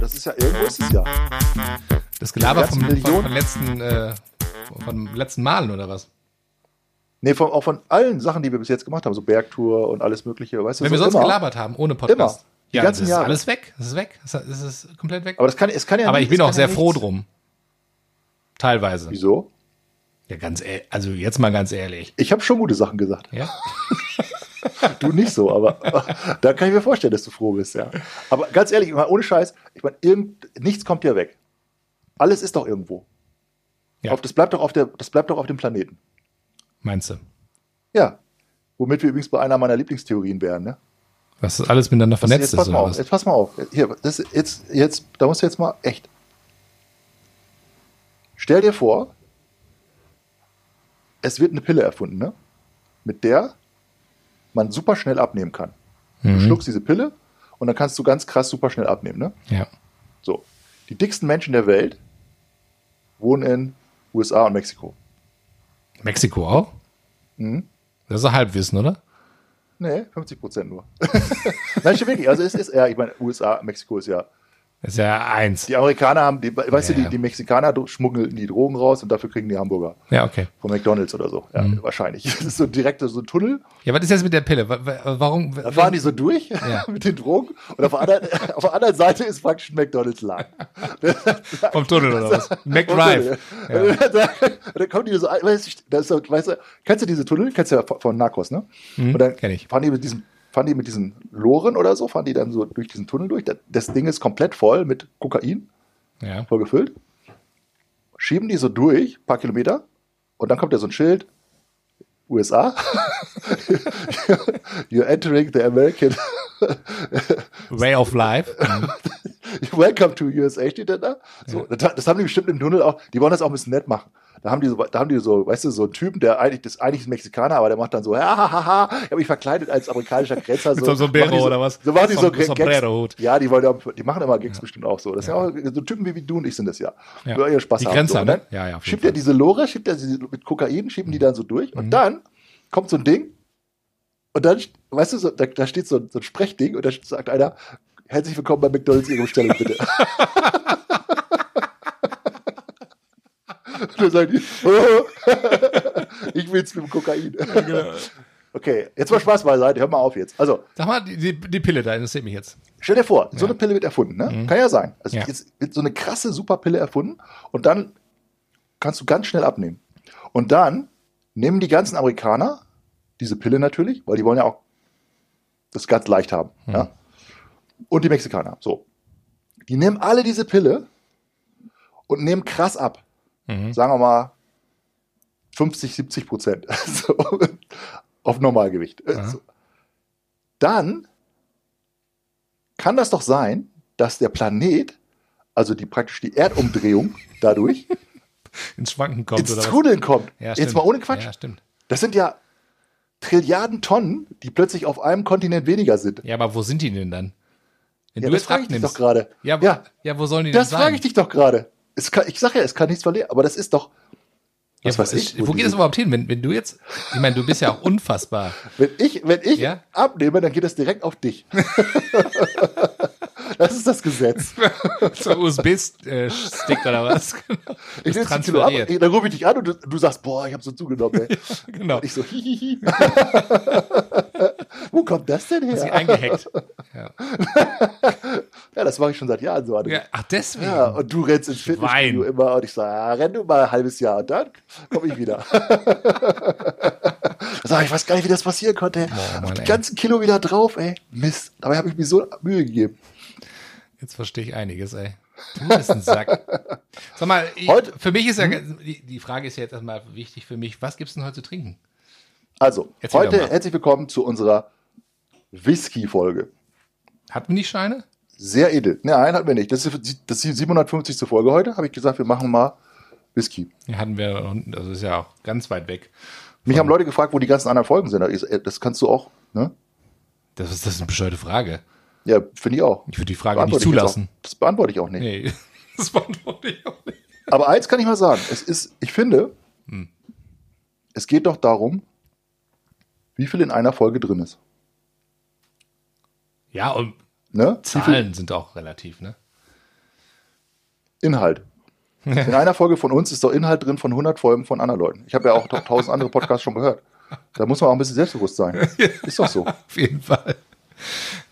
Das ist ja, irgendwo ist es ja. Das Gelaber vom, von, Millionen- von letzten, äh, von letzten Malen oder was? Nee, von, auch von allen Sachen, die wir bis jetzt gemacht haben, so Bergtour und alles Mögliche, weißt du, Wenn so wir sonst immer. gelabert haben, ohne Podcast. Immer. Die ja, ganzen das ist Jahre. alles weg. Das ist weg. Das ist, komplett weg. Aber das kann, es kann ja Aber nicht- ich bin auch sehr ja froh nichts- drum. Teilweise. Wieso? Ja, ganz ehrlich. Also jetzt mal ganz ehrlich. Ich habe schon gute Sachen gesagt. Ja? Du nicht so, aber da kann ich mir vorstellen, dass du froh bist, ja. Aber ganz ehrlich, ich meine, ohne Scheiß, ich meine, nichts kommt ja weg. Alles ist doch irgendwo. Ja. Auf, das, bleibt doch auf der, das bleibt doch auf dem Planeten. Meinst du? Ja. Womit wir übrigens bei einer meiner Lieblingstheorien wären, ne? Was das alles miteinander vernetzt jetzt pass ist mal oder auf, was? jetzt pass mal auf. Hier, das, jetzt, jetzt, da musst du jetzt mal echt. Stell dir vor, es wird eine Pille erfunden, ne? Mit der man super schnell abnehmen kann. Du Mhm. schluckst diese Pille und dann kannst du ganz krass super schnell abnehmen, ne? Ja. So. Die dicksten Menschen der Welt wohnen in USA und Mexiko. Mexiko auch? Mhm. Das ist ein Halbwissen, oder? Nee, 50 Prozent nur. Nein, stimmt wirklich. Also es ist, ja, ich meine, USA, Mexiko ist ja Das ist ja eins. Die Amerikaner haben, die, weißt Ja. du, die, die Mexikaner schmuggeln die Drogen raus und dafür kriegen die Hamburger Ja, okay. von McDonalds oder so. Ja, Mhm. wahrscheinlich. Das ist so direkt so ein Tunnel. Ja, was ist jetzt mit der Pille? Wa- wa- Warum? Da fahren die so durch Ja. mit den Drogen und auf der, anderen, auf der anderen Seite ist praktisch ein McDonalds-Laden. Vom Tunnel oder was? McDrive. Ja. Dann kommen die so, weißt du, weißt du, kennst du diese Tunnel? Kennst du ja von- von Narcos, ne? Mhm, und dann kenn ich. fahren die mit diesem fahren die mit diesen Loren oder so, fahren die dann so durch diesen Tunnel durch. Das, Ding ist komplett voll mit Kokain. Ja. voll gefüllt, schieben die so durch, paar Kilometer, und dann kommt da so ein Schild, USA, you're entering the American, Way of Life. Welcome to USA steht da. So, das, das haben die bestimmt im Tunnel auch, die wollen das auch ein bisschen nett machen. Da haben die so, da haben die so, weißt du, so einen Typen, der eigentlich, das eigentlich ist ein Mexikaner, aber der macht dann so, ha, ha, ha, ha, ich habe mich verkleidet als amerikanischer Grenzer. So einem Sombrero so, oder was? So machen die so Som- Gags. Ja, die wollen, ja- die machen immer Gags bestimmt auch so. Das sind ja auch so Typen wie, wie du und ich sind das ja. Ja. Die ihr Spaß Die haben. Grenzer, so. Ne? dann Ja, ja, Schiebt er diese Lore, schiebt er sie mit Kokain, schieben die dann so durch und dann kommt so ein Ding und dann, weißt du, so, da, da steht so, ein- so ein Sprechding und da sagt einer, herzlich willkommen bei McDonalds, Ihre Bestellung bitte. und dann sagen die, oh, ich will's mit dem Kokain. genau. Okay, jetzt mal Spaß beiseite, hör mal auf jetzt. Also, Sag mal, die, die, die Pille da interessiert mich jetzt. Stell dir vor, so eine Pille wird erfunden, ne? Kann ja sein. Also Ja. jetzt wird so eine krasse Superpille erfunden und dann kannst du ganz schnell abnehmen. Und dann nehmen die ganzen Amerikaner diese Pille natürlich, weil die wollen ja auch das ganz leicht haben, ja? Und die Mexikaner, so. Die nehmen alle diese Pille und nehmen krass ab. Mhm. Sagen wir mal 50, 70 Prozent. so, auf Normalgewicht. So. Dann kann das doch sein, dass der Planet, also die praktisch die Erdumdrehung dadurch, Ins Schwanken kommt ins? Trudeln kommt. Ja, Jetzt mal ohne Quatsch. Ja, stimmt. Das sind ja Trilliarden Tonnen, die plötzlich auf einem Kontinent weniger sind. Ja, aber wo sind die denn dann? Wenn Ja, du das frage ich dich doch gerade. Ja, wo, Ja. ja. wo sollen die Das denn sein? frage ich dich doch gerade. Kann- Ich sage ja, es kann nichts verlieren, aber das ist doch. Was ja, weiß wo, ich? Wo, wo geht das überhaupt hin? Wenn, wenn du jetzt, ich meine, du bist ja auch unfassbar. Wenn ich, wenn ich Ja? abnehme, dann geht das direkt auf dich. das ist das Gesetz. so USB-Stick oder was? Genau. Ich nehme Kilo ab, dann rufe ich dich an und du, du sagst, boah, ich habe so zugenommen. Ey. Genau. Und ich so, hihihi. Wo kommt das denn Sie her? eingehackt. Ja. Ja, das mache ich schon seit Jahren so. ja. Ach, deswegen. Ja, und du rennst ins Fitnessstudio immer und ich sage, ja, renn du mal ein halbes Jahr und dann komme ich wieder. sag ich, weiß gar nicht, wie das passieren konnte. Boah, Mann, die ganzen Kilo wieder drauf, ey. Mist. Dabei habe ich mir so Mühe gegeben. Jetzt verstehe ich einiges, ey. Du bist ein Sack. Sag mal, ich, Heute- für mich ist ja, Hm? die, die Frage ist ja jetzt erstmal wichtig für mich, was gibt's denn heute zu trinken? Also, Erzähl heute herzlich willkommen zu unserer Whisky-Folge. Hatten wir nicht Scheine? Sehr edel. Nein, hatten wir nicht. Das ist, das ist die 750. Folge heute. Habe ich gesagt, wir machen mal Whisky. Die hatten wir, noch- das ist ja auch ganz weit weg. Mich haben Leute gefragt, wo die ganzen anderen Folgen sind. Äh, Das kannst du auch, ne? Das ist, das ist eine bescheuerte Frage. Ja, finde ich auch. Ich würde die Frage nicht zulassen. Das beantworte ich auch nicht. Nee, das beantworte ich auch nicht. Aber eins kann ich mal sagen. Es ist, ich finde, Hm. es geht doch darum, wie viel in einer Folge drin ist. Ja, und Ne? Zahlen sind auch relativ, ne? Inhalt. In einer Folge von uns ist doch Inhalt drin von 100 Folgen von anderen Leuten. Ich habe ja auch 1000 andere Podcasts schon gehört. Da muss man auch ein bisschen selbstbewusst sein. Ist doch so. Auf jeden Fall.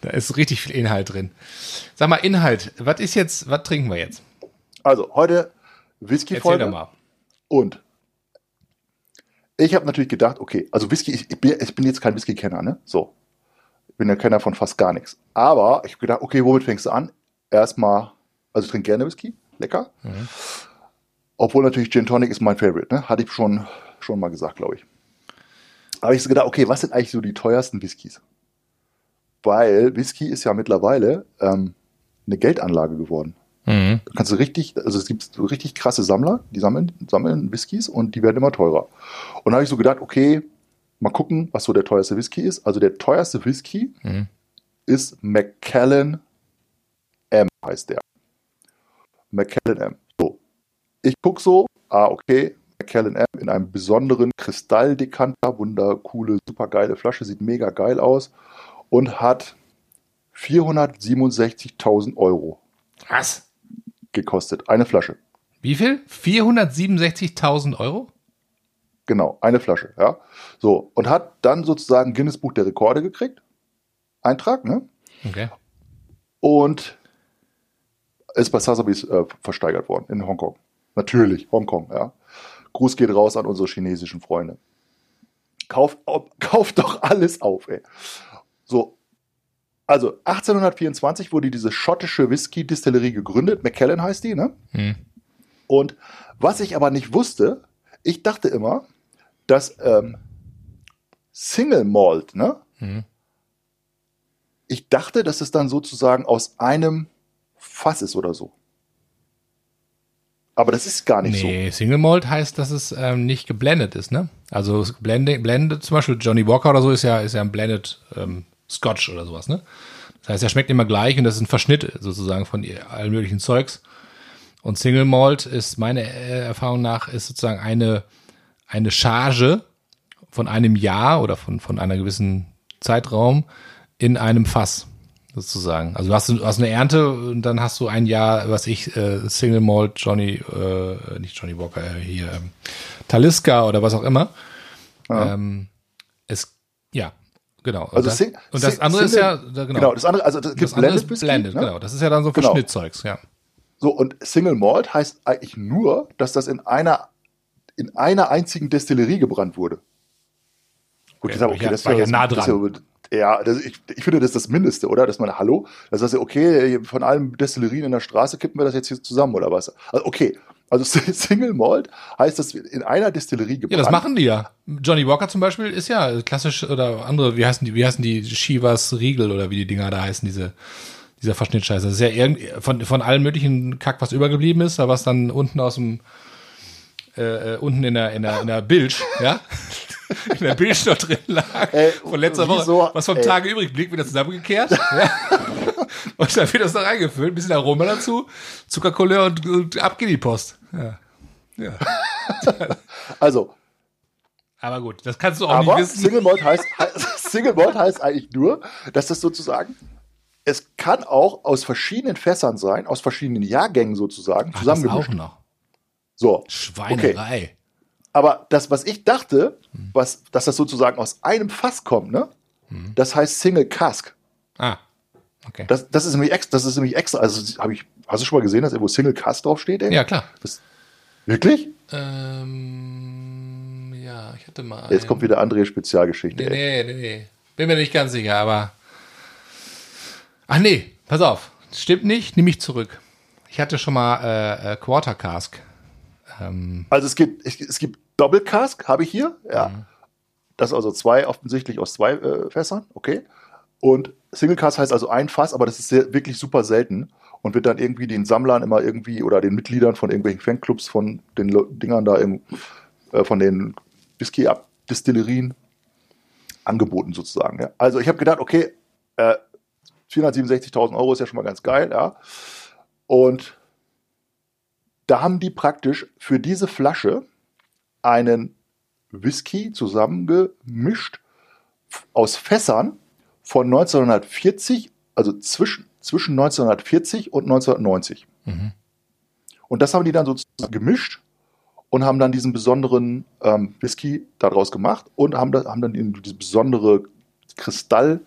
Da ist richtig viel Inhalt drin. Sag mal, Inhalt, was ist jetzt, was trinken wir jetzt? Also, heute Erzähl doch Whisky-Folge. mal. Und ich habe natürlich gedacht, okay, also Whisky, ich, ich, bin, ich bin jetzt kein Whisky-Kenner, ne? So. Ich bin ja Kenner von fast gar nichts. Aber ich habe gedacht, okay, womit fängst du an? Erstmal, also ich trinke gerne Whisky, lecker. Mhm. Obwohl natürlich Gin Tonic ist mein Favorite, ne? Hatte ich schon, schon mal gesagt, glaube ich. Aber ich so gedacht, okay, was sind eigentlich so die teuersten Whiskys? Weil Whisky ist ja mittlerweile ähm, eine Geldanlage geworden. Mhm. Da kannst du richtig, also es gibt so richtig krasse Sammler, die sammeln, sammeln Whiskys und die werden immer teurer. Und da habe ich so gedacht, okay, mal gucken, was so der teuerste Whisky ist. Also der teuerste Whisky Mhm. ist Macallan M, heißt der. Macallan M. So. Ich gucke so, ah, okay, Macallan M in einem besonderen Kristalldekanter, wundercoole, supergeile Flasche, sieht mega geil aus und hat 467.000 Euro Was? gekostet. Eine Flasche. Wie viel? 467.000 Euro? Genau, eine Flasche, ja. So, und hat dann sozusagen Guinness Buch der Rekorde gekriegt. Eintrag, ne? Okay. Und ist bei Sotheby's äh, versteigert worden in Hongkong. Natürlich, Hongkong, ja. Gruß geht raus an unsere chinesischen Freunde. Kauft, kauft doch alles auf, ey. So. Also 1824 wurde diese schottische Whisky-Distillerie gegründet. Macallan heißt die, ne? Hm. Und was ich aber nicht wusste, ich dachte immer, dass ähm, Single Malt, ne? Hm. Ich dachte, dass es dann sozusagen aus einem Fass ist oder so. Aber das ist gar nicht Nee, Single Malt heißt, dass es ähm, nicht geblendet ist, ne? Also Blende, Blende, zum Beispiel Johnny Walker oder so ist ja, ist ja ein Blended ähm, Scotch oder sowas, ne? Das heißt, er schmeckt immer gleich und das ist ein Verschnitt sozusagen von allen möglichen Zeugs. Und Single Malt ist meiner äh, Erfahrung nach ist sozusagen eine, eine Charge von einem Jahr oder von, von einer gewissen Zeitraum in einem Fass sozusagen. Also du hast, du hast eine Ernte und dann hast du ein Jahr, was ich, äh, Single Malt, Johnny, äh, nicht Johnny Walker, äh, hier, ähm, Taliska oder was auch immer. Ja. Ähm, es, ja, genau. Und Also das, Sing- und das Sing- andere ist Single- ja, da, so. genau, Genau, das andere, also gibt das andere Blended ist blended, ne? genau. Das ist ja dann so Genau. Verschnittzeugs, ja. So, und Single Malt heißt eigentlich nur, dass das in einer, in einer einzigen Destillerie gebrannt wurde. Gut, Okay, ich sag, war okay, ja- das war ja das- nah das dran. ist Ja, ja das, ich, ich finde, das ist das Mindeste, oder? Dass man, hallo, das heißt, okay, von allen Destillerien in der Straße kippen wir das jetzt hier zusammen, oder was? Also, okay, also Single Malt heißt, dass wir in einer Destillerie Ja, gebrannt das machen die ja. Johnny Walker zum Beispiel ist ja klassisch oder andere, wie heißen die, wie heißen die Shivas Riegel oder wie die Dinger da heißen, diese, dieser Verschnittscheiße. Das ist ja irgendwie von, von allen möglichen Kack, was übergeblieben ist, aber was dann unten aus dem, äh, äh, unten in der, in der, in der Bilge, ja? In der Bilge noch drin lag. Ey, von letzter Woche. Was vom Ey. Tage übrig blieb, das zusammengekehrt. ja? Und dann wird das noch reingefüllt, ein bisschen Aroma dazu, Zuckercouleur und, und ab geht die Post. Ja. Ja. Also, Aber gut, das kannst du auch aber nicht wissen. Single Malt heißt, Single Malt heißt eigentlich nur, dass das sozusagen, es kann auch aus verschiedenen Fässern sein, aus verschiedenen Jahrgängen sozusagen, Ach, das zusammengemischt. auch noch. So, Schweinerei. aber das, was ich dachte, was, dass das sozusagen aus einem Fass kommt, ne? Hm. Das heißt Single Cask. Ah, okay. Das, das ist nämlich extra, das ist nämlich extra. Also habe ich, hast du schon mal gesehen, dass irgendwo Single Cask draufsteht? Ey? ja, klar. Wirklich? Ähm, ja, ich hatte mal. Jetzt kommt wieder André Spezialgeschichte. Nee, ey. nee, nee, nee. Bin mir nicht ganz sicher, aber. Ach nee, pass auf. Stimmt nicht, nehme ich zurück. Ich hatte schon mal äh, äh, Quarter Cask. Ähm, Also es gibt, es, gibt Double Cask, habe ich hier. Ja. Mhm. Das ist also zwei, offensichtlich aus zwei äh, Fässern, okay. Und Single Cask heißt also ein Fass, aber das ist sehr, wirklich super selten und wird dann irgendwie den Sammlern immer irgendwie oder den Mitgliedern von irgendwelchen Fanclubs von den Dingern da im, äh, von den Whisky-Distillerien angeboten sozusagen. Ja. Also ich habe gedacht, okay, äh, 467.000 Euro ist ja schon mal ganz geil, ja. Und da haben die praktisch für diese Flasche einen Whisky zusammengemischt aus Fässern von 1940, also zwischen, zwischen 1940 und 1990. Und das haben die dann sozusagen gemischt und haben dann diesen besonderen ähm, Whisky daraus gemacht und haben, da, haben dann diese besondere Kristall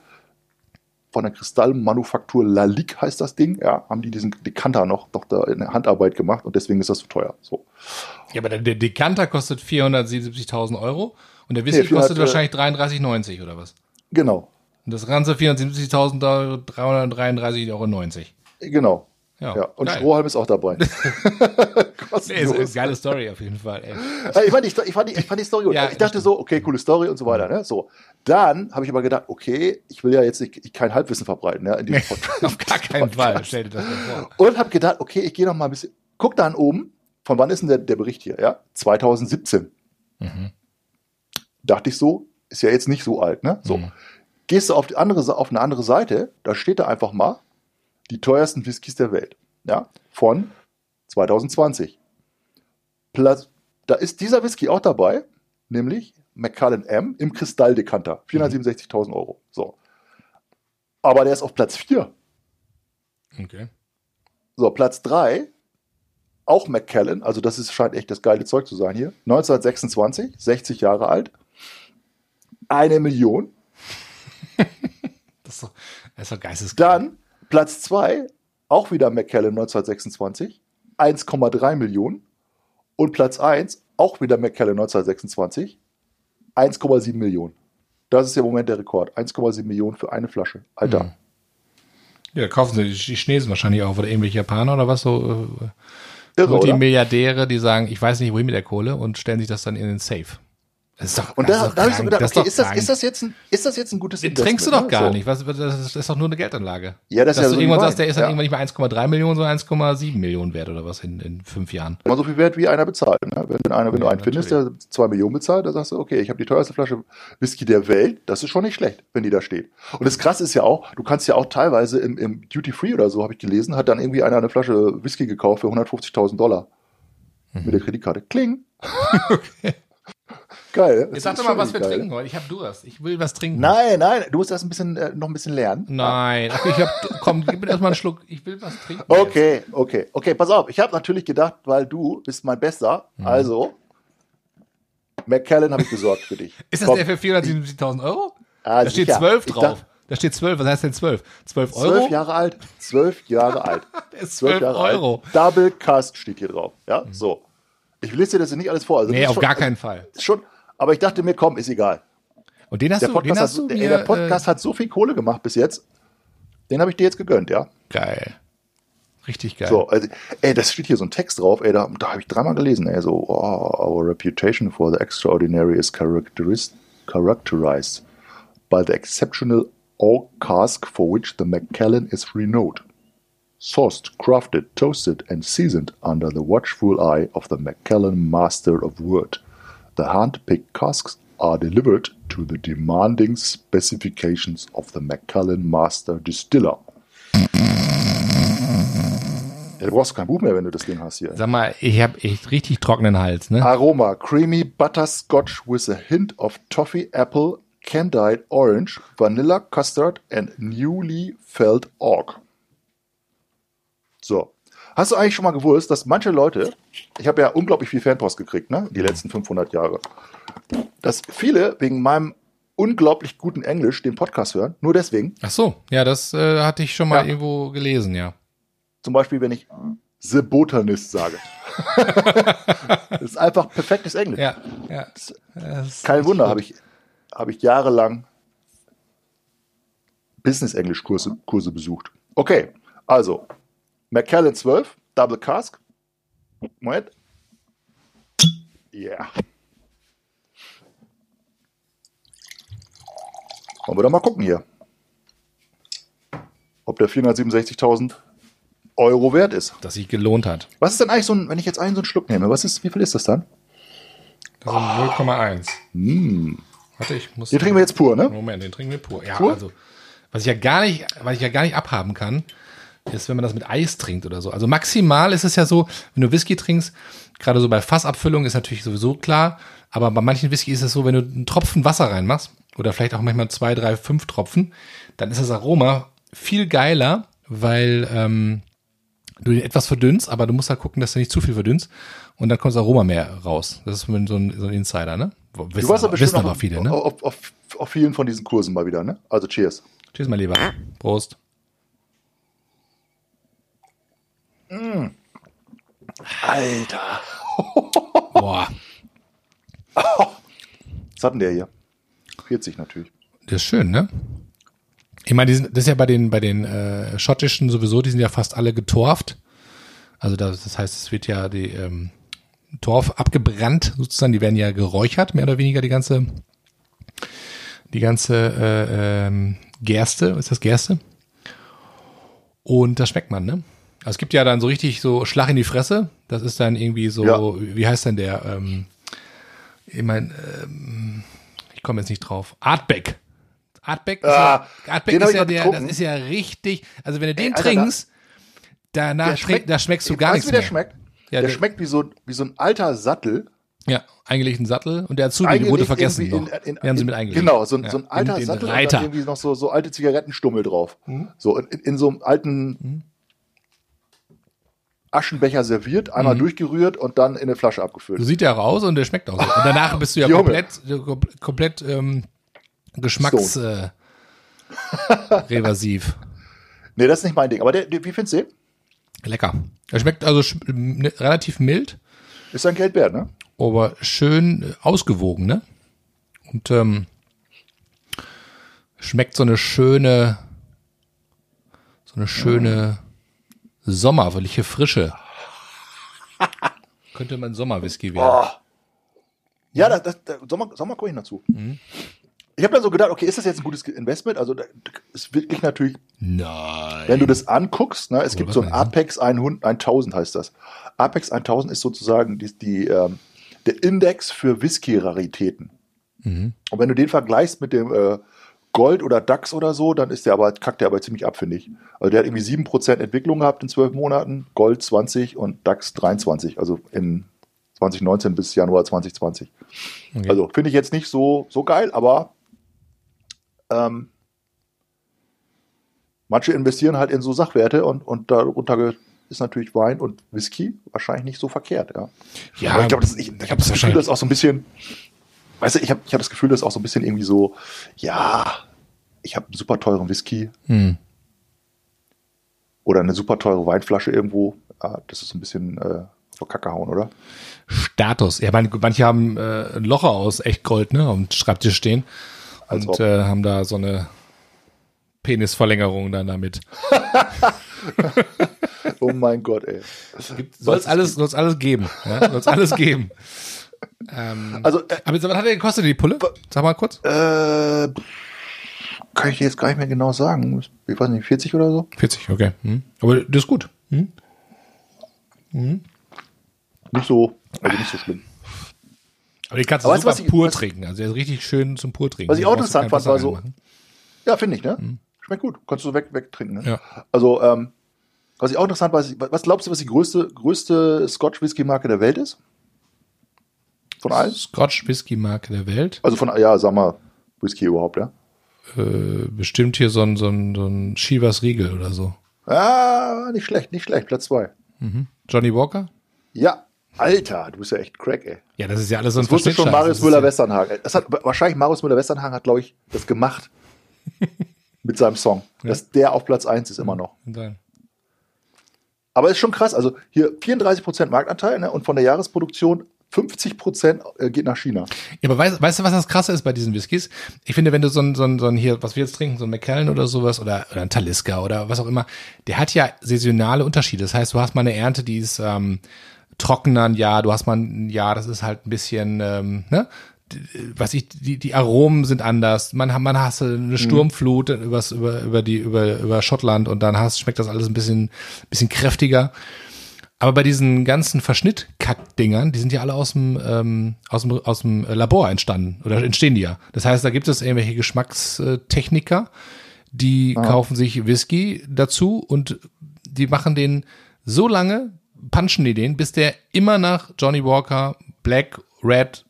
von der Kristallmanufaktur Lalique heißt das Ding, ja, haben die diesen Dekanter noch, noch da in der Handarbeit gemacht und deswegen ist das so teuer. So. Ja, aber der, Dekanter kostet 477.000 Euro und der Whisky Nee, 400, kostet wahrscheinlich 33,90 oder was? Genau, Und das Ganze 477.000 Euro, 333,90 Euro. genau. Ja, Ja, und geil. Strohhalm ist auch dabei. Nee, ist eine geile Story auf jeden Fall, ey. Ja, ich, fand die, ich, fand die, ich fand die Story gut. Ja, ich dachte so, okay, coole Story und so weiter. Ne? So. Dann habe ich aber gedacht, okay, ich will ja jetzt nicht, ich, kein Halbwissen verbreiten ja, in diesem Podcast. Auf gar keinen Fall. Stell dir das mal vor. Und habe gedacht, okay, ich gehe noch mal ein bisschen, guck dann oben, von wann ist denn der, der Bericht hier? Ja, 2017. Mhm. Dachte ich so, ist ja jetzt nicht so alt. Ne? So. Mhm. Gehst du auf, die andere, auf eine andere Seite, da steht da einfach mal die teuersten Whiskys der Welt. Ja, von 2020. Platz, da ist dieser Whisky auch dabei, nämlich Macallan M im Kristalldekanter. 467.000 Euro. So. Aber der ist auf Platz 4. Okay. So, Platz 3, auch Macallan, also das ist, scheint echt das geile Zeug zu sein hier. 1926, 60 Jahre alt. Eine Million. Ist doch, das ist doch geisteskrank. Dann Platz 2, auch wieder Macallan 1926, 1,3 Millionen. Und Platz 1, auch wieder Macallan 1926, 1,7 Millionen. Das ist im Moment der Rekord. 1,7 Millionen für eine Flasche. Alter. Mhm. Ja, kaufen sie die, Chinesen wahrscheinlich auch oder irgendwelche Japaner oder was so. Äh, Irre? Multimilliardäre, die sagen, ich weiß nicht, wohin mit der Kohle und stellen sich das dann in den Safe. Das ist doch, Und das da, ist doch da habe ich so gedacht, das okay, doch ist das, ist, das jetzt ein, ist das jetzt ein gutes Den trinkst du doch ne? gar So. nicht. Was, das, ist, ist doch nur eine Geldanlage. Ja, das ist Dass ja du so irgendwann sagst, der ist dann Ja. irgendwann nicht mehr 1,3 Millionen, sondern 1,7 Millionen wert oder was in, in fünf Jahren. Immer so viel wert, wie einer bezahlt. Ne? Wenn, einer, wenn Ja, du einen findest, der zwei Millionen bezahlt, dann sagst du, okay, ich habe die teuerste Flasche Whisky der Welt. Das ist schon nicht schlecht, wenn die da steht. Und das Krasse ist ja auch, du kannst ja auch teilweise im, im Duty Free oder so, habe ich gelesen, hat dann irgendwie einer eine Flasche Whisky gekauft für 150.000 Dollar Mhm. mit der Kreditkarte. Kling. Geil. Das Jetzt sag doch mal, was wir geil. trinken heute. Ich habe Durst. Ich will was trinken. Nein, nein, du musst erst ein bisschen, äh, noch ein bisschen lernen. Nein. Ach, ich hab, komm, gib mir erstmal einen Schluck. Ich will was trinken. Okay, okay, okay, pass auf. Ich habe natürlich gedacht, weil du bist mein Bester, Mhm. also McKellen habe ich besorgt für dich. Ist das Komm. der für 477.000 Euro? Ah, Da steht sicher. 12 Ich drauf. dachte, Da steht 12. Was heißt denn 12? 12 Euro? Zwölf Jahre alt. Zwölf Jahre alt. Der ist Zwölf 12 Jahre Euro. alt. Double Cask steht hier drauf. Ja, so. Ich lese dir das nicht alles vor. Also Nee, das auf schon, gar keinen Fall. Schon, aber ich dachte mir, komm, ist egal. Und den hast Der du, den Podcast, hast du hat, der, mir, der Podcast hat so viel Kohle gemacht bis jetzt. Den habe ich dir jetzt gegönnt, ja. äh, geil. Richtig geil. So, also, ey, das steht hier so ein Text drauf, ey, da, da habe ich dreimal gelesen, ey, so, oh, our reputation for the extraordinary is characterized by the exceptional oak cask for which the Macallan is renowned. Sourced, crafted, toasted and seasoned under the watchful eye of the Macallan master of wood. The hand-picked casks are delivered to the demanding specifications of the Macallan master distiller. Ja, du brauchst kein Buch mehr, wenn du das Ding hast hier. Sag mal, ich habe echt richtig trockenen Hals, ne? Aroma: Creamy Butterscotch with a hint of toffee apple, candied orange, vanilla custard and newly felled oak. So. Hast du eigentlich schon mal gewusst, dass manche Leute, ich habe ja unglaublich viel Fanpost gekriegt, ne, die letzten 500 Jahre, dass viele wegen meinem unglaublich guten Englisch den Podcast hören, nur deswegen. Ach so, ja, das äh, hatte ich schon mal Ja. irgendwo gelesen, ja. Zum Beispiel, wenn ich The Botanist sage. das ist einfach perfektes Englisch. Ja, ja. Kein Wunder, habe ich, habe ich jahrelang Business-Englisch-Kurse Kurse besucht. Okay, also Macallan 12, Double Cask. Moment. Yeah. Wollen wir doch mal gucken hier. Ob der 467.000 Euro wert ist. Dass sich gelohnt hat. Was ist denn eigentlich so ein, wenn ich jetzt einen so einen Schluck nehme, was ist, wie viel ist das dann? Das sind 0,1. Warte, ich muss. Den trinken wir jetzt pur, ne? Moment, den trinken wir pur. Ja, Pur? also, was ich ja gar nicht, was ich ja gar nicht abhaben kann, ist, wenn man das mit Eis trinkt oder so. Also maximal ist es ja so, wenn du Whisky trinkst, gerade so bei Fassabfüllung ist natürlich sowieso klar, aber bei manchen Whisky ist es so, wenn du einen Tropfen Wasser reinmachst oder vielleicht auch manchmal zwei, drei, fünf Tropfen, dann ist das Aroma viel geiler, weil ähm, du den etwas verdünnst, aber du musst halt gucken, dass du nicht zu viel verdünnst und dann kommt das Aroma mehr raus. Das ist so ein, so ein Insider, ne? Wissen, du warst aber wissen aber viele, ne? Auf, auf, auf vielen von diesen Kursen mal wieder, ne? Also cheers. Cheers, mein Lieber. Prost. Mm. Alter. Boah. Was hat denn der hier? 40 natürlich. Das ist schön, ne? Ich meine, das ist ja bei den, bei den äh, schottischen sowieso, die sind ja fast alle getorft. Also das, das heißt, es wird ja die ähm, Torf abgebrannt, sozusagen, die werden ja geräuchert, mehr oder weniger die ganze, die ganze äh, ähm, Gerste, ist das Gerste? Und das schmeckt man, ne? Also es gibt ja dann so richtig so Schlag in die Fresse. Das ist dann irgendwie so, ja. wie heißt denn der? Ähm, ich meine, ähm, ich komme jetzt nicht drauf. Artback. Artback ist, ah, ja, Artback ist ja der, das ist ja richtig, also wenn du den Ey, Alter, trinkst, danach schmeckt, da schmeckst du gar nichts mehr. Der schmeckt? Ja, der, der, schmeckt wie so, wie so ein alter Sattel. Ja, eingelegt ein Sattel und der Azubi, wurde vergessen noch. In, in, haben sie mit eingelegt. Genau, so, ja. so ein alter Sattel Reiter. und dann irgendwie noch so, so alte Zigarettenstummel drauf. Mhm. So in, in, so einem alten mhm. Aschenbecher serviert, einmal mhm. durchgerührt und dann in eine Flasche abgefüllt. So sieht der raus und der schmeckt auch so. Und danach bist du ja komplett, komplett ähm, Geschmacks äh. Nee, das ist nicht mein Ding. Aber der, der, wie findest du den? Lecker. Er schmeckt also sch ne, relativ mild. Ist ein Geld wert, ne? Aber schön äh, ausgewogen, ne? Und ähm, schmeckt so eine schöne, so eine schöne sommerliche Frische. Könnte man Sommerwhisky werden. Oh. Ja, das, das, das Sommer, Sommer komme ich dazu. Mhm. Ich habe dann so gedacht, okay, ist das jetzt ein gutes Investment? Also ist wirklich natürlich. Nein. Wenn du das anguckst, ne, es oh, gibt so ein Apex 100, 1000 heißt das. Apex 1000 ist sozusagen die, die ähm, der Index für Whisky-Raritäten. Mhm. Und wenn du den vergleichst mit dem äh, Gold oder DAX oder so, dann ist der aber, kackt der aber ziemlich ab, finde ich. Also der hat irgendwie 7% Entwicklung gehabt in zwölf Monaten, Gold 20 und DAX 23, also in 2019 bis Januar 2020. Okay. Also finde ich jetzt nicht so, so geil, aber ähm, manche investieren halt in so Sachwerte und, und darunter ist natürlich Wein und Whisky wahrscheinlich nicht so verkehrt. Ja, ja aber ich glaube, ich, ich habe das Gefühl, auch so ein bisschen, weißt du, ich habe ich hab das Gefühl, dass auch so ein bisschen irgendwie so, ja, ich habe einen super teuren Whisky hm. oder eine super teure Weinflasche irgendwo. Ja, das ist so ein bisschen äh, vor Kacke hauen, oder? Status. Ja, manche haben äh, ein Locher aus Echtgold, ne, am Schreibtisch stehen und äh, haben da so eine Penisverlängerung dann damit. oh mein Gott, ey. Soll es alles, soll's alles geben. Ja? Soll es alles geben. Ähm, also, äh, aber was hat der gekostet, die Pulle? Sag mal kurz. Äh, kann ich dir jetzt gar nicht mehr genau sagen. Ich weiß nicht, 40 oder so? 40, okay. Hm. Aber das ist gut. Hm? Hm. Nicht so, also nicht so schlimm. Aber die kannst du super weißt, pur ich, trinken. Also der ist richtig schön zum pur trinken. Was ich auch interessant fand, war so. Ja, finde ich, ne? Mhm. Schmeckt gut. Kannst du weg, wegtrinken, ne? Ja. Also, ähm, was ich auch interessant war, was glaubst du, was die größte, größte Scotch-Whisky-Marke der Welt ist? Von allen? Scotch-Whisky-Marke der Welt? Also von, ja, sag mal, Whisky überhaupt, ja? Äh, bestimmt hier so ein, so ein, so ein Shivas Riegel oder so. Ah, nicht schlecht, nicht schlecht. Platz zwei. Mhm. Johnny Walker? Ja, Alter, du bist ja echt crack, ey. Ja, das ist ja alles so ein Das wusste schon Marius Müller-Westernhagen. Hat, wahrscheinlich Marius Müller-Westernhagen hat, glaube ich, das gemacht. mit seinem Song. Ja. Dass der auf Platz 1 ist immer noch. Aber ist schon krass. Also hier 34% Marktanteil ne, und von der Jahresproduktion 50% äh, geht nach China. Ja, aber weißt, weißt du, was das Krasse ist bei diesen Whiskys? Ich finde, wenn du so ein, so ein, so ein hier, was wir jetzt trinken, so ein McKellen oder sowas oder, oder ein Talisker oder was auch immer, der hat ja saisonale Unterschiede. Das heißt, du hast mal eine Ernte, die ist ähm, trockener ein Jahr, du hast mal ein Jahr, das ist halt ein bisschen, ähm, ne? was ich, die, die Aromen sind anders. Man, man hast eine mhm. Sturmflut mhm. übers, über, über die, über, über Schottland und dann hast, schmeckt das alles ein bisschen, bisschen kräftiger. Aber bei diesen ganzen Verschnittkack-Dingern, die sind ja alle aus dem, ähm, aus dem, aus dem Labor entstanden oder entstehen die ja. Das heißt, da gibt es irgendwelche Geschmackstechniker, die ah. kaufen sich Whisky dazu und die machen den so lange, punchen die den, bis der immer nach Johnny Walker, Black, Red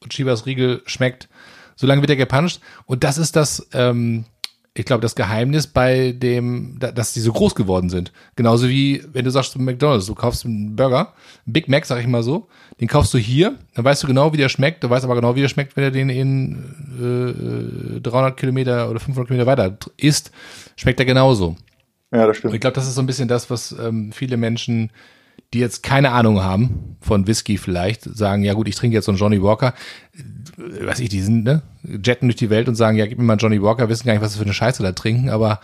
und Chivas Riegel schmeckt. So lange wird er gepuncht. Und das ist das, ähm, ich glaube, das Geheimnis bei dem, da- dass die so groß geworden sind. Genauso wie, wenn du sagst McDonalds, du kaufst einen Burger, einen Big Mac, sag ich mal so, den kaufst du hier, dann weißt du genau, wie der schmeckt, du weißt aber genau, wie der schmeckt, wenn er den in äh, 300 Kilometer oder 500 Kilometer weiter isst, schmeckt er genauso. Ja, das Und ich stimmt. glaube, das ist so ein bisschen das, was ähm, viele Menschen, die jetzt keine Ahnung haben von Whisky vielleicht, sagen, ja gut, ich trinke jetzt so einen Johnny Walker, äh, weiß ich, die sind, ne, jetten durch die Welt und sagen, ja, gib mir mal einen Johnny Walker, wissen gar nicht, was sie für eine Scheiße da trinken, aber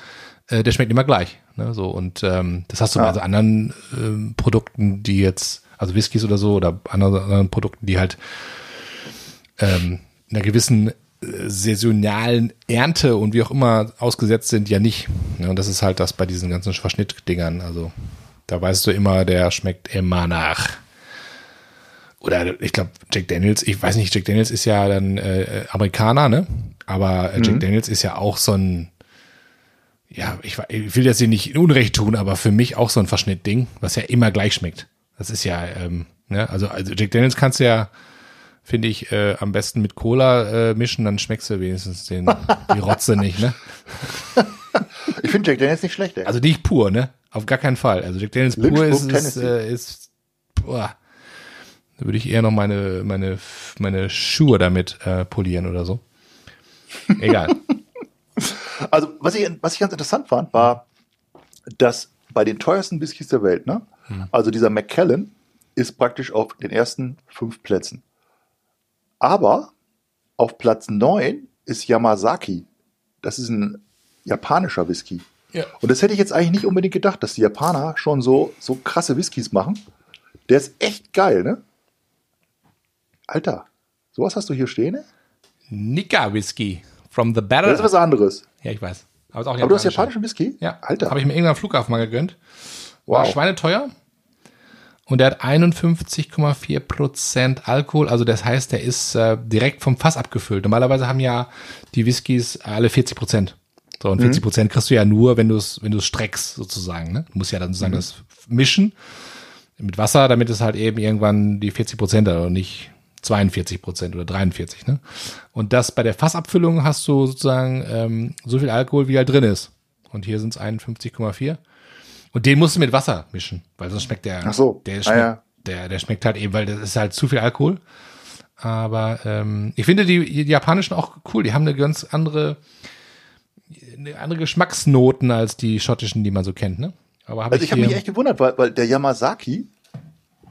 äh, der schmeckt immer gleich. Ne, so, und ähm, das hast du bei Ja. so anderen ähm, Produkten, die jetzt, also Whiskys oder so, oder anderen, anderen Produkten, die halt ähm, einer gewissen äh, saisonalen Ernte und wie auch immer ausgesetzt sind, ja nicht. Ja, und das ist halt das bei diesen ganzen Verschnittdingern. Also da weißt du immer, der schmeckt immer nach. Oder ich glaube, Jack Daniels, ich weiß nicht, Jack Daniels ist ja dann äh, Amerikaner, ne? Aber äh, Jack Daniels ist ja auch so ein, ja, ich, ich will jetzt hier nicht Unrecht tun, aber für mich auch so ein Verschnittding, was ja immer gleich schmeckt. Das ist ja, ähm, ne, also, also Jack Daniels kannst du ja, finde ich, äh, am besten mit Cola äh, mischen, dann schmeckst du wenigstens den, die Rotze nicht, ne? Ich finde Jack Daniels nicht schlecht, ey. Also nicht pur, ne? Auf gar keinen Fall. Also Jack Daniels pur ist, ist, äh, ist boah, da würde ich eher noch meine, meine, meine Schuhe damit äh, polieren oder so. Egal. Also, was ich, was ich ganz interessant fand, war, dass bei den teuersten Whiskys der Welt, ne? Also dieser Macallan ist praktisch auf den ersten fünf Plätzen. Aber auf Platz neun ist Yamazaki. Das ist ein japanischer Whisky. Ja. Und das hätte ich jetzt eigentlich nicht unbedingt gedacht, dass die Japaner schon so, so krasse Whiskys machen. Der ist echt geil, ne? Alter, sowas hast du hier stehen? ne? Nika Whisky from the Battle. Das ist was anderes. ja, ich weiß. Aber, Aber du hast japanischen Whisky? Ja, Alter. Habe ich mir irgendwann am Flughafen mal gegönnt. War Wow. schweineteuer. Und der hat 51,4 Prozent Alkohol. Also das heißt, der ist äh, direkt vom Fass abgefüllt. Normalerweise haben ja die Whiskys alle 40 Prozent. So, und 40 Prozent kriegst du ja nur, wenn du es, wenn du es streckst, sozusagen. Ne? Du musst ja dann sozusagen das mischen mit Wasser, damit es halt eben irgendwann die 40 Prozent hat und nicht 42 Prozent oder 43. Ne? Und das bei der Fassabfüllung hast du sozusagen ähm, so viel Alkohol, wie halt drin ist. Und hier sind es 51,4. Und den musst du mit Wasser mischen, weil sonst schmeckt der, Ach so. der, Ah, schmeckt, ja. der, der schmeckt halt eben, weil das ist halt zu viel Alkohol. Aber ähm, ich finde die, die japanischen auch cool. Die haben eine ganz andere, andere Geschmacksnoten als die schottischen, die man so kennt. Ne? Aber hab Also ich habe hier- mich echt gewundert, weil, weil der Yamazaki,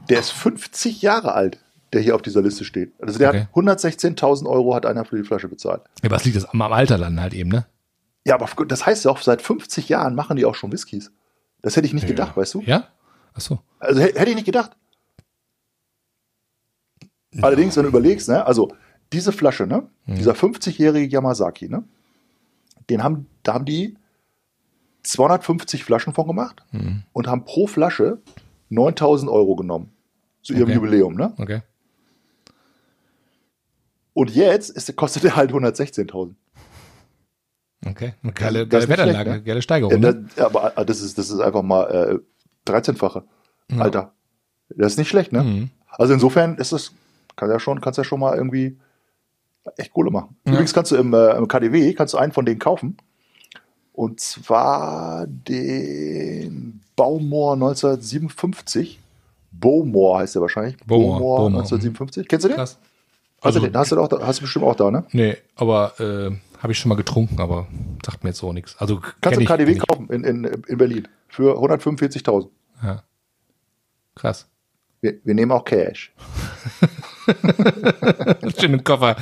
der ist 50 Jahre alt, der hier auf dieser Liste steht. Also der Okay. hat 116.000 Euro hat einer für die Flasche bezahlt. Ja, was liegt das am Alter dann halt eben, ne? Ja, aber das heißt ja auch, seit 50 Jahren machen die auch schon Whiskys. Das hätte ich nicht gedacht, weißt du? Ja? Ach so. Also hä- hätte ich nicht gedacht. Allerdings, wenn du überlegst, ne, also diese Flasche, ne, dieser 50-jährige Yamazaki, ne, den haben, da haben die 250 Flaschen von gemacht und haben pro Flasche 9000 Euro genommen. Zu ihrem Okay. Jubiläum, ne? Okay. Und jetzt ist, kostet er halt 116.000. Okay. Eine geile, Das geile schlecht, ne? geile Ja, Steigerung. das, ne? ja, aber äh, das ist, das ist einfach mal äh, 13-fache. Alter. Das ist nicht schlecht, ne? Mhm. Also insofern ist es, kann ja schon, kannst ja schon mal irgendwie echt Kohle machen. Übrigens kannst du im, äh, im KDW, kannst du einen von denen kaufen. Und zwar den Baumor 1957. Bowmore heißt der wahrscheinlich. Bowmore, Bowmore Bowmore, 1957. Kennst du den? Krass. Hast, du Also- den? hast du auch hast du bestimmt auch da, ne? Nee, aber äh, habe ich schon mal getrunken, aber sagt mir jetzt so nichts. Also Kannst du KDW kaufen in, in, in Berlin. Für 145.000. Ja. Krass. Wir, wir nehmen auch Cash. Schön im Koffer.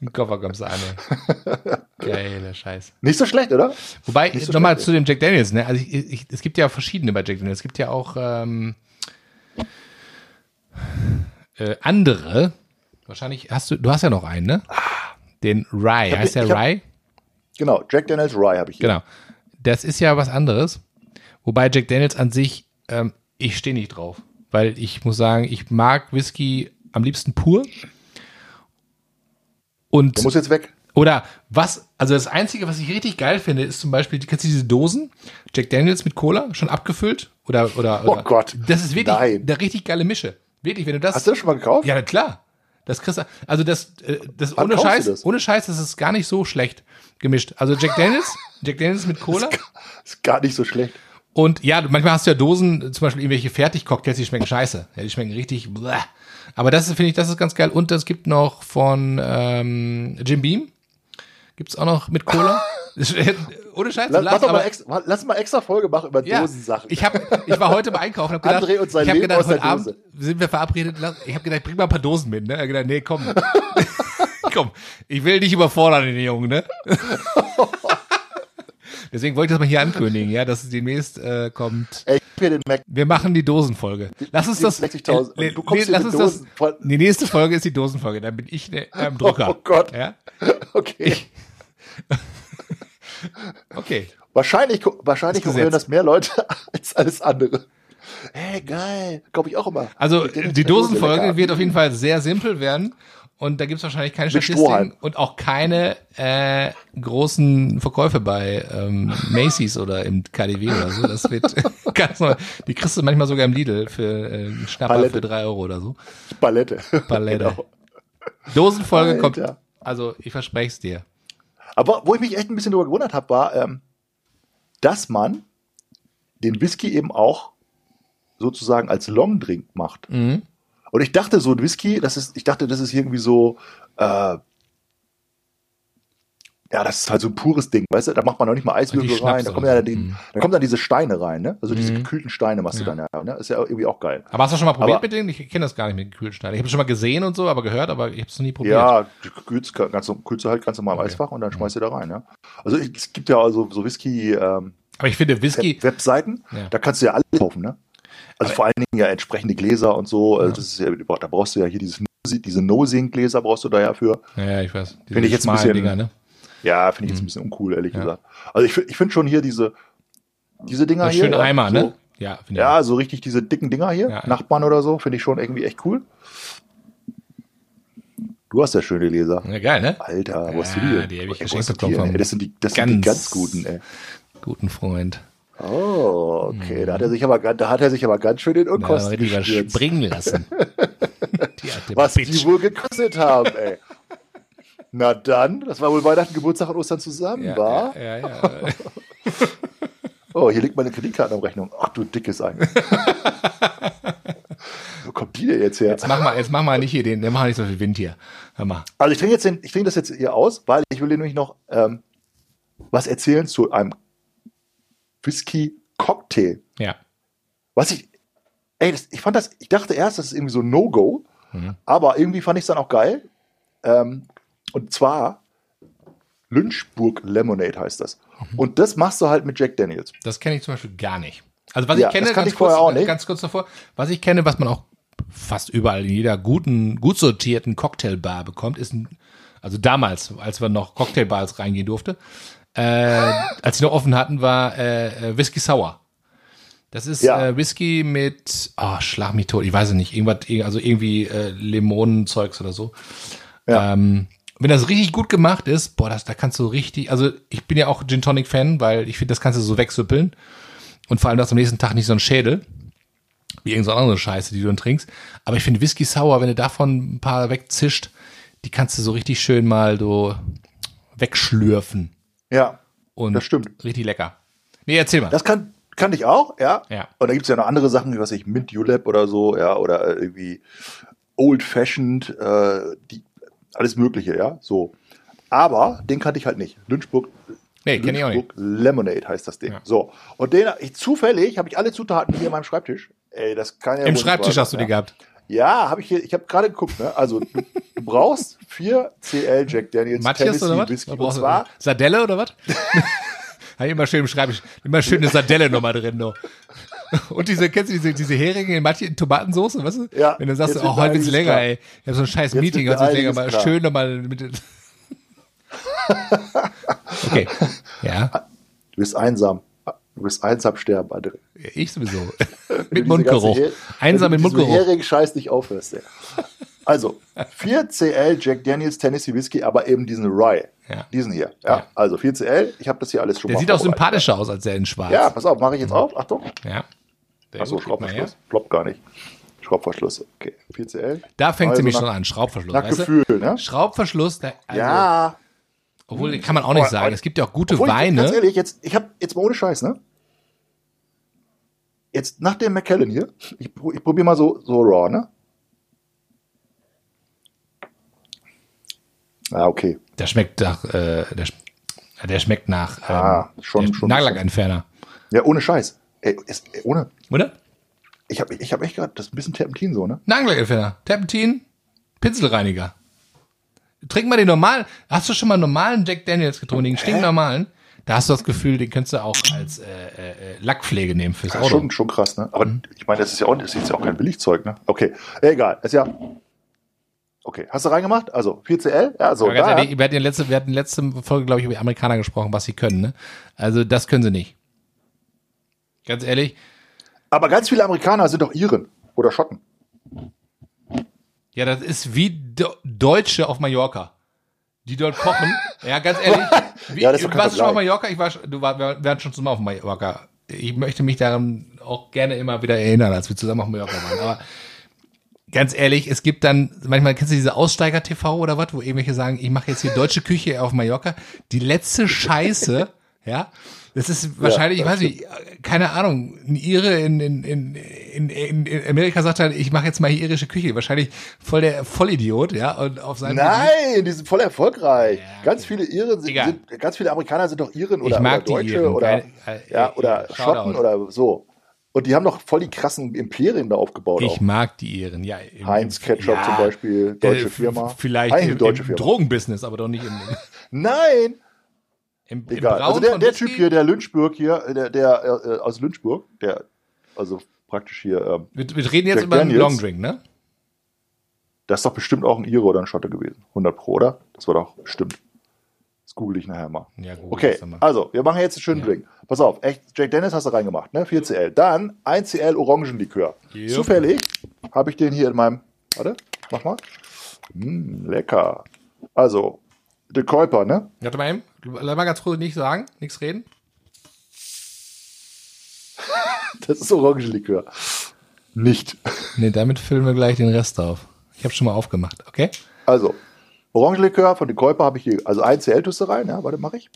Im Koffer kommst du an. ey. Geiler Scheiß. Nicht so schlecht, oder? Wobei, so nochmal zu dem Jack Daniels, ne? Also ich, ich, es gibt ja verschiedene bei Jack Daniels. Es gibt ja auch ähm, äh, andere. Wahrscheinlich hast du, du hast ja noch einen, ne? Den Rye. hab- heißt der hab- Rye? Genau, Jack Daniels Rye habe ich hier. Genau. Das ist ja was anderes. Wobei Jack Daniels an sich, ähm, ich stehe nicht drauf. Weil ich muss sagen, ich mag Whisky am liebsten pur. Und Der muss jetzt weg. oder was, also das Einzige, was ich richtig geil finde, ist zum Beispiel, kennst du diese Dosen? Jack Daniels mit Cola, schon abgefüllt Oder, oder, Oh oder. Gott, Das ist wirklich nein. eine richtig geile Mische. Wirklich, wenn du das. Hast du das schon mal gekauft? Ja, klar. Das kriegst du, also das, äh, das Wann ohne Scheiß, das? ohne Scheiß, das ist gar nicht so schlecht gemischt. Also Jack Daniels, Jack Daniels mit Cola. Ist gar nicht so schlecht. Und ja, manchmal hast du ja Dosen, zum Beispiel irgendwelche Fertigcocktails, die schmecken scheiße. Ja, die schmecken richtig. Bläh. Aber das finde ich, das ist ganz geil. Und es gibt noch von ähm, Jim Beam. Gibt's auch noch mit Cola. Ohne Scheiß. Lass, doch mal aber- extra, lass mal extra Folge machen über ja, Dosensachen. ich, hab, ich war heute beim Einkaufen und hab gedacht, André und sein ich hab Leben gedacht, heute Abend sind wir verabredet. Ich habe gedacht, bring mal ein paar Dosen mit. Ne? Ich hab gedacht, nee, komm. komm, ich will dich überfordern, den Jungen. Ne? Deswegen wollte ich das mal hier ankündigen, ja, dass es demnächst äh, kommt. Ey, ich hier den Mac. Wir machen die Dosenfolge. Lass uns das. 60.000. Nee, Du kommst nee, lass uns das. Dosen Die nächste Folge ist die Dosenfolge. Dann bin ich ne, am Drucker. Oh Gott. Ja? Okay. Okay. Wahrscheinlich, wahrscheinlich Das hören das mehr Leute als alles andere. Hey, geil. Glaube ich auch immer. Also die Dose Dosenfolge wird auf jeden Fall sehr simpel werden. Und da gibt's wahrscheinlich keine Mit Statistiken und auch keine äh, großen Verkäufe bei ähm, Macy's oder im KDW oder so. Das wird ganz neu. Die kriegst du manchmal sogar im Lidl für äh, Schnapper Palette. für drei Euro oder so. Palette. Palette. Genau. Dosenfolge kommt. Alter. Also ich verspreche es dir. Aber wo ich mich echt ein bisschen drüber gewundert habe, war, ähm, dass man den Whisky eben auch sozusagen als Longdrink macht. Mhm. Und ich dachte, so ein Whisky, das ist, ich dachte, das ist irgendwie so, äh, ja, das ist halt so ein pures Ding, weißt du? Da macht man noch nicht mal Eiswürfel rein, da kommen, ja die, Mhm. da kommen dann diese Steine rein, ne? Also diese Mhm. gekühlten Steine machst du Ja. dann ja, ne? Ist ja irgendwie auch geil. Aber hast du schon mal probiert Aber- mit denen? Ich kenne das gar nicht mit Kühlstein. Ich habe schon mal gesehen und so, aber gehört, aber ich habe es noch nie probiert. Ja, du kühlst, ganz, kühlst du halt ganz normal im Okay. Eisfach und dann schmeißt du da rein, ja? Also es gibt ja also so Whisky, ähm, Aber ich finde Whisky, Webseiten, Ja. da kannst du ja alles kaufen, ne? Also Aber- vor allen Dingen ja entsprechende Gläser und so. Also Ja. das ist ja, da brauchst du ja hier dieses, diese No-Sing-Gläser brauchst du da ja für. ja, ich weiß. Finde ich jetzt ein bisschen- Dinger, ne? Ja, finde ich jetzt ein bisschen uncool, ehrlich Mhm. Ja. gesagt. Also ich, ich finde schon hier diese, diese Dinger hier. schöne ja, Eimer, so, ne? Ja, finde ich. Ja, so richtig diese dicken Dinger hier, Ja. Nachbarn oder so, finde ich schon irgendwie echt cool. Du hast ja schöne Gläser. Ja, geil, ne? Alter, wo hast du Ja, die? die hab ich geschenkt bekommen? Das sind die, das sind die ganz- ganz guten, ey. Guten Freund. Oh, okay. Da hat er sich aber, da hat er sich aber ganz schön in Unkosten die gestürzt. springen lassen. die Was Bitch. die wohl gekostet haben, ey. Na dann, das war wohl Weihnachten, Geburtstag und Ostern zusammen, ja, war? ja, ja, ja. Oh, hier liegt meine Kreditkartenabrechnung. Ach du dickes Ei. Wo kommt die denn jetzt her? Jetzt mach mal, jetzt mach mal nicht hier den, der macht nicht so viel Wind hier. Hör mal. Also ich trinke jetzt den, ich trinke das jetzt hier aus, weil ich will dir nämlich noch ähm, was erzählen zu einem Whisky-Cocktail. Ja. Was ich, ey, das, ich fand das, ich dachte erst, das ist irgendwie so ein No-Go, Mhm. aber irgendwie fand ich es dann auch geil. Ähm, und zwar Lynchburg Lemonade heißt das. Mhm. Und das machst du halt mit Jack Daniels. Das kenne ich zum Beispiel gar nicht. Also was Ja, ich kenne, das kannte ganz ich vorher kurz, auch nicht. ganz kurz davor, was ich kenne, was man auch fast überall in jeder guten, gut sortierten Cocktailbar bekommt, ist ein, also damals, als wir noch Cocktailbars reingehen durfte, äh, als sie noch offen hatten, war äh, äh, Whisky Sour. Das ist Ja. äh, Whisky mit, oh, schlag mich tot, ich weiß es nicht, irgendwas, also irgendwie äh, Limonenzeugs oder so. Ja. Ähm, wenn das richtig gut gemacht ist, boah, das, da kannst du richtig, also ich bin ja auch Gin Tonic Fan, weil ich finde, das kannst du so wegsüppeln. Und vor allem, du hast am nächsten Tag nicht so einen Schädel, wie irgendeine andere Scheiße, die du dann trinkst. Aber ich finde Whisky Sour, wenn du davon ein paar wegzischt, die kannst du so richtig schön mal so wegschlürfen. Ja, Und Das stimmt. richtig lecker. Nee, erzähl mal. das kann, kann ich auch, ja. Ja. Und da gibt es ja noch andere Sachen, wie was ich, Mint Julep oder so, ja, oder äh, irgendwie Old Fashioned, äh, die, alles Mögliche, ja, so. Aber den kannte ich halt nicht. Lynchburg, nee, kenn ich auch nicht. Lynchburg Lemonade heißt das Ding. Ja. So. Und den, ich, zufällig habe ich alle Zutaten hier in meinem Schreibtisch. Ey, das kann ja Im Schreibtisch wahr hast du sein, die ja. gehabt. Ja, habe ich hier, ich habe gerade geguckt, ne? Also du, du brauchst 4 CL Jack Daniels Matthias oder was? Whisky. Und zwar, Sardelle oder was? Habe ich immer schön im Schreibtisch. Immer schön eine Sardelle nochmal drin. No. Und diese, kennst du diese, diese Heringe in Mathe in Tomatensauce, weißt du? Ja, Wenn du sagst, oh, heute wird's länger, klar. ey. Ich habe so ein scheiß Jetzt Meeting, heute wird's länger, mal schön nochmal mit. okay. Ja, du bist einsam. Du bist einsam sterben, André. ich sowieso. Wenn du mit Mundgeruch. Einsam wenn mit du mit Mundgeruch. diesem Hering-Scheiß nicht aufhörst, ey. Also, 4 CL Jack Daniels Tennessee Whisky, aber eben diesen Rye. Ja. Diesen hier. Ja. Ja. Also 4 CL, ich habe das hier alles schon Der mal sieht auch sympathischer aus als der in schwarz. Ja, pass auf, mache ich jetzt auf. Achtung. Ja. Achso. Schraubverschluss. Ploppt gar nicht. Schraubverschluss. Okay. 4CL. Da fängt sie Also mich nach- schon an, Schraubverschluss. Nach weißt du? Gefühl, ne? Schraubverschluss, der, also, ja. obwohl kann man auch nicht Aber- sagen. Es gibt ja auch gute Obwohl, ich- Weine. Ganz ehrlich, jetzt, ich hab jetzt mal ohne Scheiß, ne? Jetzt nach dem Macallan hier, ich, ich probiere mal so, so raw, ne? Ah, okay. Der schmeckt nach, äh, der, der schmeckt nach ähm, Ah, schon- schon- Nagellackentferner. Ja, ohne Scheiß. Ey, ist, ey, ohne. Oder? Ich habe ich hab echt gerade, das ist ein bisschen Terpentin so, ne? Nagellackentferner. Terpentin, Pinselreiniger. Trink mal den normalen. Hast du schon mal einen normalen Jack Daniels getrunken, den stinknormalen? Da hast du das Gefühl, den könntest du auch als äh, äh, äh, Lackpflege nehmen fürs Ja, Auto. schon, schon krass, ne? Aber ich meine, das ist ja auch, das ist ja auch kein Billigzeug, ne? Okay, egal. Ist ja. Okay, hast du reingemacht? Also 4CL? Ja, so. Da. ehrlich, wir hatten, in letzte, wir hatten in letzter Folge, glaube ich, über die Amerikaner gesprochen, was sie können. Ne? Also das können sie nicht. Ganz ehrlich. Aber ganz viele Amerikaner sind doch Iren oder Schotten. Ja, das ist wie Do Deutsche auf Mallorca. Die dort kochen. ja, ganz ehrlich. Wie, Ja, das ist doch du kein warst schon auf Vergleich. Mallorca? Ich war, du war, wir waren schon zusammen auf Mallorca. Ich möchte mich daran auch gerne immer wieder erinnern, als wir zusammen auf Mallorca waren. Aber ganz ehrlich, es gibt dann, manchmal kennst du diese Aussteiger-TV oder was, wo irgendwelche sagen, ich mache jetzt hier deutsche Küche auf Mallorca. Die letzte Scheiße, ja, das ist wahrscheinlich, ich weiß nicht, keine Ahnung, ein Ire in, in, in, in, Amerika sagt halt, ich mache jetzt mal hier irische Küche. Wahrscheinlich voll der Vollidiot, ja, und auf seinem Gebiet- Nein, die sind voll erfolgreich. Ganz viele Iren sind, sind, ganz viele Amerikaner sind doch Iren oder, mag oder Deutsche Iren, oder, keine- äh, ja, äh, oder. Schotten oder so. Und die haben doch voll die krassen Imperien da aufgebaut. Ich auch. mag die Iren, ja. im- Heinz Ketchup ja, zum Beispiel, deutsche äh, Firma. Vielleicht Heinz, im, deutsche im Firma. Drogenbusiness, aber doch nicht im, Nein, im, im egal. Brauen Also der, der. Typ hier, der Lynchburg hier, der, der äh, aus Lynchburg, der, also praktisch hier, ähm, Wir, wir reden jetzt Jack über einen Daniels. Longdrink, ne? das ist doch bestimmt auch ein Ire oder ein Schotte gewesen. 100 Pro, oder? Das war doch bestimmt. Das google ich nachher mal. Ja, gut. Okay, also, wir machen jetzt einen schönen Drink. Pass auf, echt, Jack Dennis hast du reingemacht, ne? 4CL. Dann 1CL Orangenlikör. Jupp. Zufällig habe ich den hier in meinem, warte, mach mal. Mm, lecker. Also, De Kuiper, ne? Warte mal eben. Lass mal ganz kurz nichts sagen, nichts reden. Das ist Orangenlikör. Nicht. Nee, damit füllen wir gleich den Rest auf. Ich habe schon mal aufgemacht, okay? Also, Orangenlikör von De Kuiper habe ich hier, also 1CL tust du rein, ja? Warte, mache ich.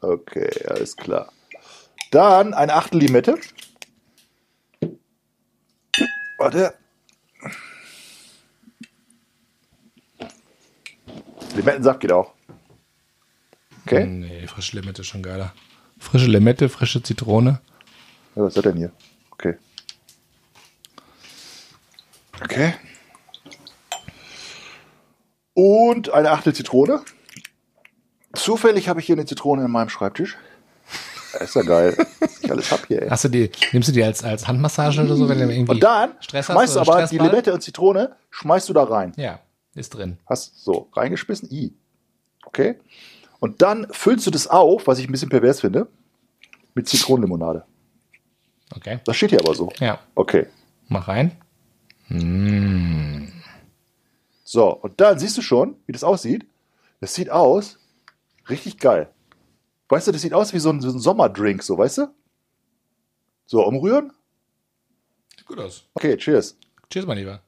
Okay, alles klar. Dann eine Achtel Limette. Warte. Limettensaft geht auch. Okay. Nee, frische Limette ist schon geiler. Frische Limette, frische Zitrone. Ja, was ist das denn hier? Okay. Okay. Und eine Achtel Zitrone. Zufällig habe ich hier eine Zitrone in meinem Schreibtisch. Das ist ja geil, ich alles hab hier. Ey. Hast du die, nimmst du die als, als Handmassage oder so, wenn du irgendwie Und dann Stress schmeißt du aber die Stressball? Limette und Zitrone, schmeißt du da rein. Ja, ist drin. Hast so reingeschmissen, i. Okay. Und dann füllst du das auf, was ich ein bisschen pervers finde, mit Zitronenlimonade. Okay. Das steht hier aber so. Ja, Okay. mach rein. So, und dann siehst du schon, wie das aussieht. Das sieht aus richtig geil. Weißt du, das sieht aus wie so ein, so ein Sommerdrink, so, weißt du? So, umrühren. Sieht gut aus. Okay, cheers. Cheers, mein Lieber.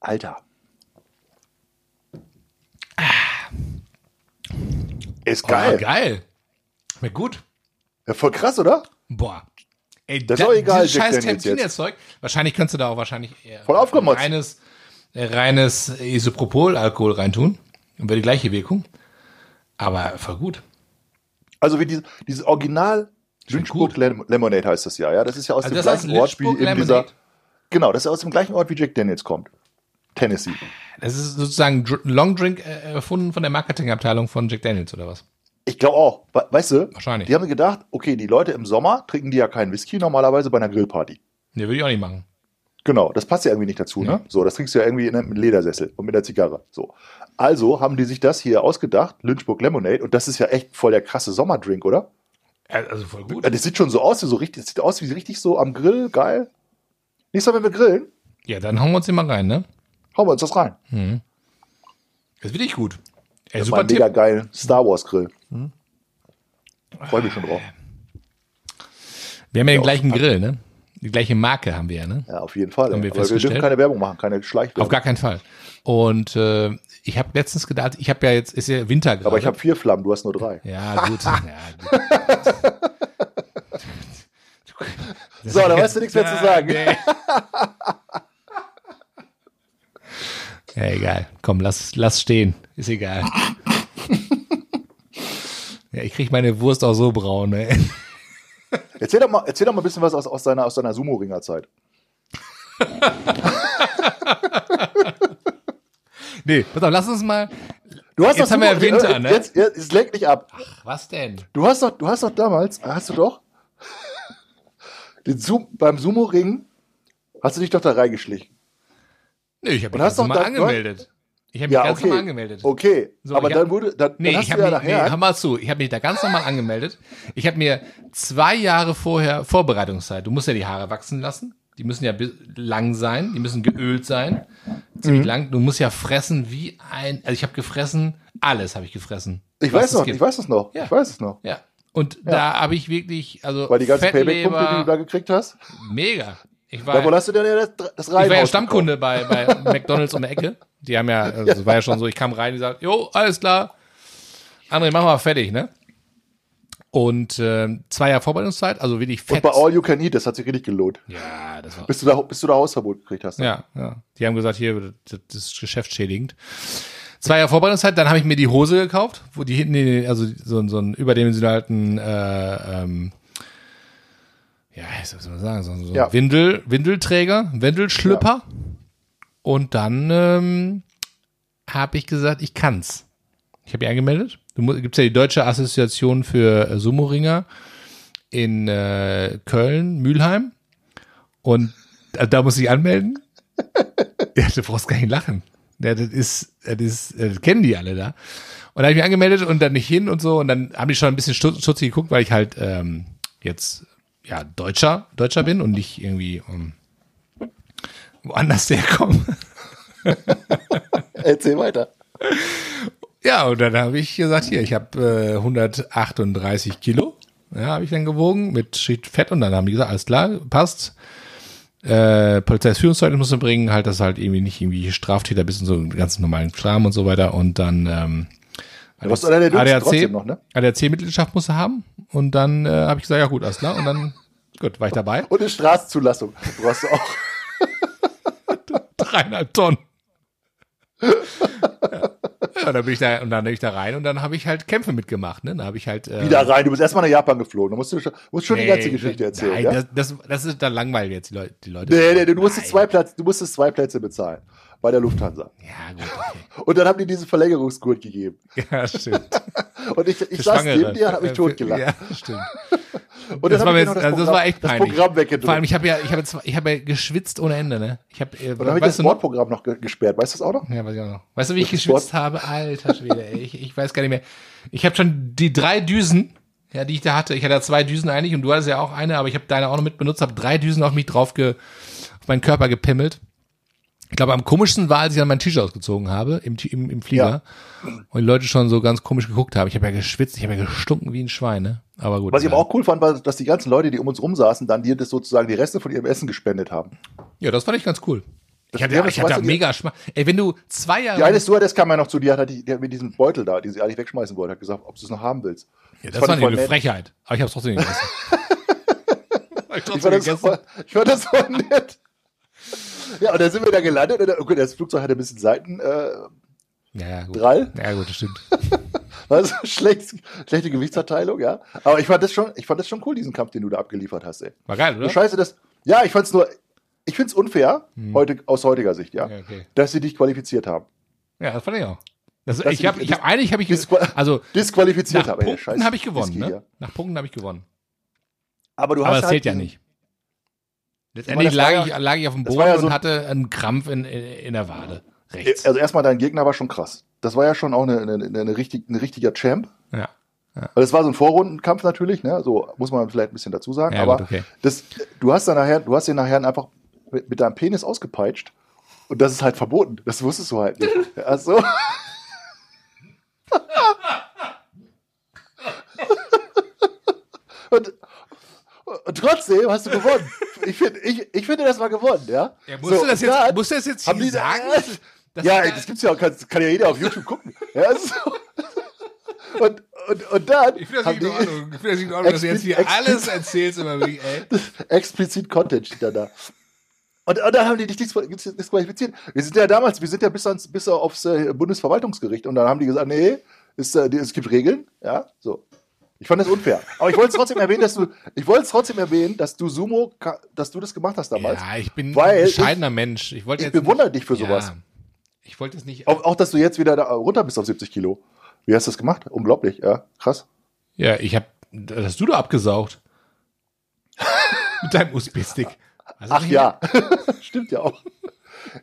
Alter. Ist geil. Oh, geil. Schmeckt gut. Ja, voll krass, oder? Boah. Ey, Das ist auch egal, dieses scheiß. Terpentin-Zeug. Wahrscheinlich könntest du da auch wahrscheinlich Voll aufgemotzt. reines, äh, reines Isopropol-Alkohol reintun. Und wäre die gleiche Wirkung. Aber voll gut. Also wie diese, dieses Original Lynchburg. Lem Lemonade heißt das ja, ja. Das ist ja aus Also dem gleichen Ort wie in dieser. Genau, das ist aus dem gleichen Ort wie Jack Daniels kommt. Tennessee. Das ist sozusagen Long Drink äh, erfunden von der Marketingabteilung von Jack Daniels oder was? Ich glaube auch. We- Weißt du? Wahrscheinlich. Die haben gedacht, okay, die Leute im Sommer trinken die ja keinen Whisky normalerweise bei einer Grillparty. Nee, würde ich auch nicht machen. Genau, das passt ja irgendwie nicht dazu, ne? So, das trinkst du ja irgendwie in einem Ledersessel und mit der Zigarre. So. Also haben die sich das hier ausgedacht, Lynchburg Lemonade, und das ist ja echt voll der krasse Sommerdrink, oder? Also voll gut. Ja, Das sieht schon so aus, wie so richtig, das sieht aus wie richtig so am Grill, geil. Nächstes Mal, wenn wir grillen, Ja, dann hauen wir uns den mal rein, ne? Hauen wir uns das rein. Das ist wirklich gut. Ey, Super super mein mega geilen Star Wars Grill. Freue mich schon drauf. Wir haben ja den gleichen Grill, ne? Die gleiche Marke haben wir ja, ne? Ja, auf jeden Fall. Haben wir Aber wir dürfen keine Werbung machen, keine Schleichwerbung. Auf gar keinen Fall. Und äh, ich habe letztens gedacht, ich habe ja jetzt, ist ja Winter gerade. Aber ich habe vier Flammen, du hast nur drei. Ja, gut. ja, gut. So, da weißt du nichts mehr zu sagen. Nee. Ja, egal. Komm, lass, lass stehen. Ist egal. Ja, ich krieg meine Wurst auch so braun, ey. Erzähl doch mal, erzähl doch mal ein bisschen was aus, aus deiner, aus deiner Sumo-Ringer-Zeit. Nee, pass auf, lass uns mal. Du hast Jetzt doch haben wir ja Winter, äh, ne? Jetzt, jetzt, es lenkt nicht ab. Was denn? Du hast doch, du hast doch damals, hast du doch, den Zoom, beim Sumo-Ring, hast du dich doch da reingeschlichen. Nee, ich habe mich hast ganz normal angemeldet. Ich habe mich Ja, ganz okay. normal angemeldet. Okay, So, aber ich dann hab- wurde, dann, Nee, dann ich habe ja mich, nee, hör mal zu, ich habe mich da ganz normal angemeldet. Ich habe mir zwei Jahre vorher Vorbereitungszeit. Du musst ja die Haare wachsen lassen. Die müssen ja lang sein, die müssen geölt sein. Ziemlich Mhm. lang. Du musst ja fressen wie ein. Also ich habe gefressen, alles habe ich gefressen. ich weiß es noch, ich weiß es noch, Ja. ich weiß es noch. Ja. Und da habe ich wirklich, also Weil die ganzen Payback-Punkte, die du da gekriegt hast, mega. Ich war, da wo hast du denn das, das ich war ja Reihenhaus Stammkunde bei, bei McDonalds um die Ecke. Die haben ja, also es war ja schon so, ich kam rein, die sagt, jo, alles klar. André, machen wir fertig, ne? Und ähm, zwei Jahre Vorbereitungszeit, also wirklich fett. Und bei All You Can Eat, das hat sich richtig gelohnt. ja, das war. Bis du da, bis du da Hausverbot gekriegt hast. Ja, ja. Die haben gesagt, hier, das, ist geschäftsschädigend. Zwei Jahre Vorbereitungszeit, dann habe ich mir die Hose gekauft, wo die hinten, also so, so einen überdimensionalen, äh, ähm, ja, wie soll man sagen, so, so Ja. Windel, Windelträger, Windelschlüpper. Und dann ähm, habe ich gesagt, ich kann's. Ich habe mich angemeldet. Du gibt's ja die Deutsche Assoziation für äh, Sumo-Ringer in äh, Köln, Mülheim. Und da, da muss ich anmelden. Ja, du brauchst gar nicht lachen. Ja, das ist, das ist, das kennen die alle da. Und da habe ich mich angemeldet und dann nicht hin und so. Und dann haben die schon ein bisschen stutz- stutzig geguckt, weil ich halt ähm, jetzt ja Deutscher, Deutscher bin und nicht irgendwie um, woanders herkomme. Erzähl weiter. Ja, und dann habe ich gesagt, hier, ich habe äh, 138 Kilo. Ja, habe ich dann gewogen mit Schicht Fett und dann haben die gesagt, alles klar, passt. Äh, Polizeiführungszeugnis musst du bringen, halt, dass halt irgendwie nicht irgendwie Straftäter bist und so ganz normalen Kram und so weiter. Und dann ähm, was soll denn der Dünnste ADAC, trotzdem noch, ne? ADAC-Mitgliedschaft musst du haben. Und dann äh, habe ich gesagt, ja gut, alles klar. Und dann, gut, war ich dabei. Und eine Straßenzulassung brauchst du auch. dreieinhalb Tonnen. ja. ja, dann bin ich da und dann bin ich da rein und dann habe ich halt Kämpfe mitgemacht. Ne? Da habe ich halt äh, Wieder rein. Du bist erstmal nach Japan geflogen. Da musst du schon, musst schon die Nee, ganze Geschichte erzählen. Nein, ja? das, das, das ist dann langweilig jetzt die Leute. Die Leute nee, nee, du musstest Nein. zwei Plätze, du musstest zwei Plätze bezahlen. Bei der Lufthansa. Ja, gut, okay. Und dann haben die diesen Verlängerungsgurt gegeben. Ja, stimmt. Und ich, ich Für saß Schwangere. neben dir und hab mich totgelacht. Ja, stimmt. Und Das hab war, mir jetzt, also das war echt das peinlich. Programm weggedrückt. Vor allem, ich habe ja, ich habe ich habe ja geschwitzt ohne Ende, ne? Ich habe, äh, Und dann habe ich das du noch? Gesperrt. Weißt du das auch noch? Ja, weiß ich auch noch. Weißt du, wie ich Das geschwitzt habe? Alter Schwede, ey. Ich, ich weiß gar nicht mehr. Ich habe schon die drei Düsen, ja, die ich da hatte. Ich hatte ja zwei Düsen eigentlich und du hattest ja auch eine, aber ich habe deine auch noch mit benutzt, habe drei Düsen auf mich drauf, ge, auf meinen Körper gepimmelt. Ich glaube, am komischsten war, als ich dann mein T-Shirt ausgezogen habe im, im, im Flieger und die Leute schon so ganz komisch geguckt haben. Ich habe ja geschwitzt, ich habe ja gestunken wie ein Schwein, ne? Aber gut. Was ich ja. aber auch cool fand, war, dass die ganzen Leute, die um uns rum saßen, dann dir das sozusagen die Reste von ihrem Essen gespendet haben. Ja, das fand ich ganz cool. Ich hatte, ja, ja, das ich hatte weißt du, mega Schmack. Ey, wenn du zwei Jahre Die eine Stewardess kam ja noch zu dir, hat die, die hat mit diesem Beutel da, den sie eigentlich wegschmeißen wollte, hat gesagt, ob du es noch haben willst. Ja, das, fand war eine nett. Frechheit. Aber ich habe es trotzdem nicht gegessen. Ich Ich fand, das voll, ich fand das voll nett. Ja, und dann sind wir da gelandet und dann, okay, das Flugzeug hatte ein bisschen Seitendrall, äh, Ja, ja, gut. Drall. Ja, gut, das stimmt. also schlecht, schlechte Gewichtsverteilung, ja. Aber ich fand das schon, ich fand das schon cool, diesen Kampf, den du da abgeliefert hast, ey. War geil, Du oder? Scheiße, das, ja, ich fand's nur, ich find's unfair, heute, aus heutiger Sicht, ja, Ja, okay. dass sie dich qualifiziert haben. Ja, das fand ich auch. Das, Das- ich habe, ich hab, eigentlich habe ich, Disqual- also Disqualifiziert nach der Punkten habe ich gewonnen, ne? Nach Punkten habe ich gewonnen. Aber du Aber hast das zählt halt ja diesen- nicht. Letztendlich das lag, ja- ich, lag ich auf dem das Boden ja und so- hatte einen Krampf in, in, in der Wade. Rechts. Also erstmal, dein Gegner war schon krass. Das war ja schon auch eine, eine, eine, richtig, ein richtiger Champ. Ja. Weil es war so ein Vorrundenkampf natürlich, ne? So muss man vielleicht ein bisschen dazu sagen. Ja, aber gut, okay. das, du hast dann nachher, du hast ihn nachher einfach mit, mit deinem Penis ausgepeitscht. Und das ist halt verboten. Das wusstest du halt nicht. Ach so. Und, und trotzdem hast du gewonnen. Ich, find, ich, ich finde, das war gewonnen, ja. Ja, musst, du das jetzt, dann musst du das jetzt haben hier die- sagen? dass ja, du da- das gibt's ja auch, kann, kann ja jeder auf YouTube gucken. Ja, so. und, und, und dann Ich finde das haben nicht in die Ordnung, ich finde das nicht in Ordnung dass du jetzt hier alles erzählst immer wirklich, ey. explizit Content steht dann da. Und, und dann haben die dich dis- disqualifiziert. Wir sind ja damals, wir sind ja bis, ans, bis aufs äh, Bundesverwaltungsgericht und dann haben die gesagt, nee, ist, äh, es gibt Regeln, ja, so. Ich fand das unfair. Aber ich wollte es trotzdem erwähnen, dass du, ich wollte es trotzdem erwähnen, dass du Sumo, dass du das gemacht hast damals. Ja, ich bin ein ich- bescheidener Mensch. Ich wollte ich bewundere dich für sowas. Ja, ich wollte es nicht. Auch, auch, dass du jetzt wieder da runter bist auf 70 Kilo. Wie hast du das gemacht? Unglaublich, ja, krass. Ja, ich habe, das hast du doch abgesaugt. Mit deinem USB-Stick. Du Ach ja, stimmt ja auch.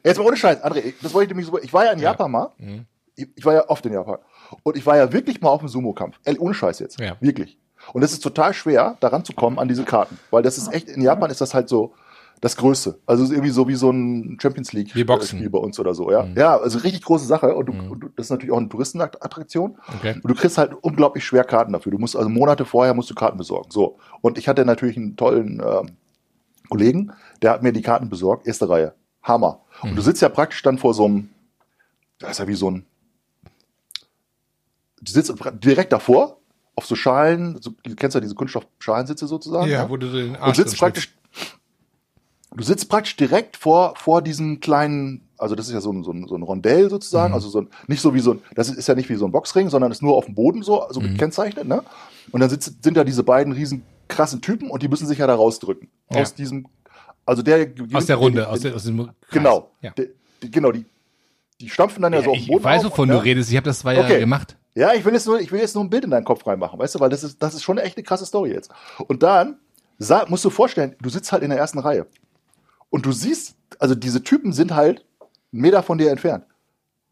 Jetzt mal ohne Scheiß, André, ich- das wollte ich nämlich so, ich war ja in Ja. Japan mal, Mhm. ich, ich war ja oft in Japan und ich war ja wirklich mal auf dem Sumo-Kampf, ohne Scheiß jetzt, Ja. wirklich. Und es ist total schwer, daran zu kommen an diese Karten, weil das ist echt, in Japan ist das halt so das Größte. Also irgendwie so wie so ein Champions League Wie Boxen. Spiel bei uns oder so, ja. Mhm. Ja, also richtig große Sache und, du, Mhm. und das ist natürlich auch eine Touristenattraktion. Okay. Und du kriegst halt unglaublich schwer Karten dafür. Du musst also Monate vorher musst du Karten besorgen. So. Und ich hatte natürlich einen tollen ähm, Kollegen, der hat mir die Karten besorgt, erste Reihe. Hammer. Und du sitzt ja praktisch dann vor so einem, das ist ja wie so ein, du sitzt direkt davor, auf so Schalen, so, du kennst ja diese Kunststoffschalensitze sozusagen. Ja, wo du den und Arsch sitzt drin praktisch, du sitzt praktisch direkt vor, vor diesem kleinen, also das ist ja so ein, so ein, so ein Rondell sozusagen, Mhm. also so ein, nicht so wie so ein, das ist ja nicht wie so ein Boxring, sondern ist nur auf dem Boden so, so Mhm. gekennzeichnet, ne? Und dann sitzt, sind da diese beiden riesen krassen Typen und die müssen sich ja da rausdrücken. Ja. Aus diesem, also der Aus der Runde, aus, der, aus dem Kreis. Genau. Ja. Die, die, genau, die, die stampfen dann ja, so auf ich den Boden. weiß, auf, wovon ne? du redest. Ich habe das zwei Jahre Okay. gemacht. Ja, ich will jetzt nur, ich will jetzt nur ein Bild in deinen Kopf reinmachen, weißt du, weil das ist, das ist schon echt eine krasse Story jetzt. Und dann musst du vorstellen, du sitzt halt in der ersten Reihe. Und du siehst, also diese Typen sind halt einen Meter von dir entfernt.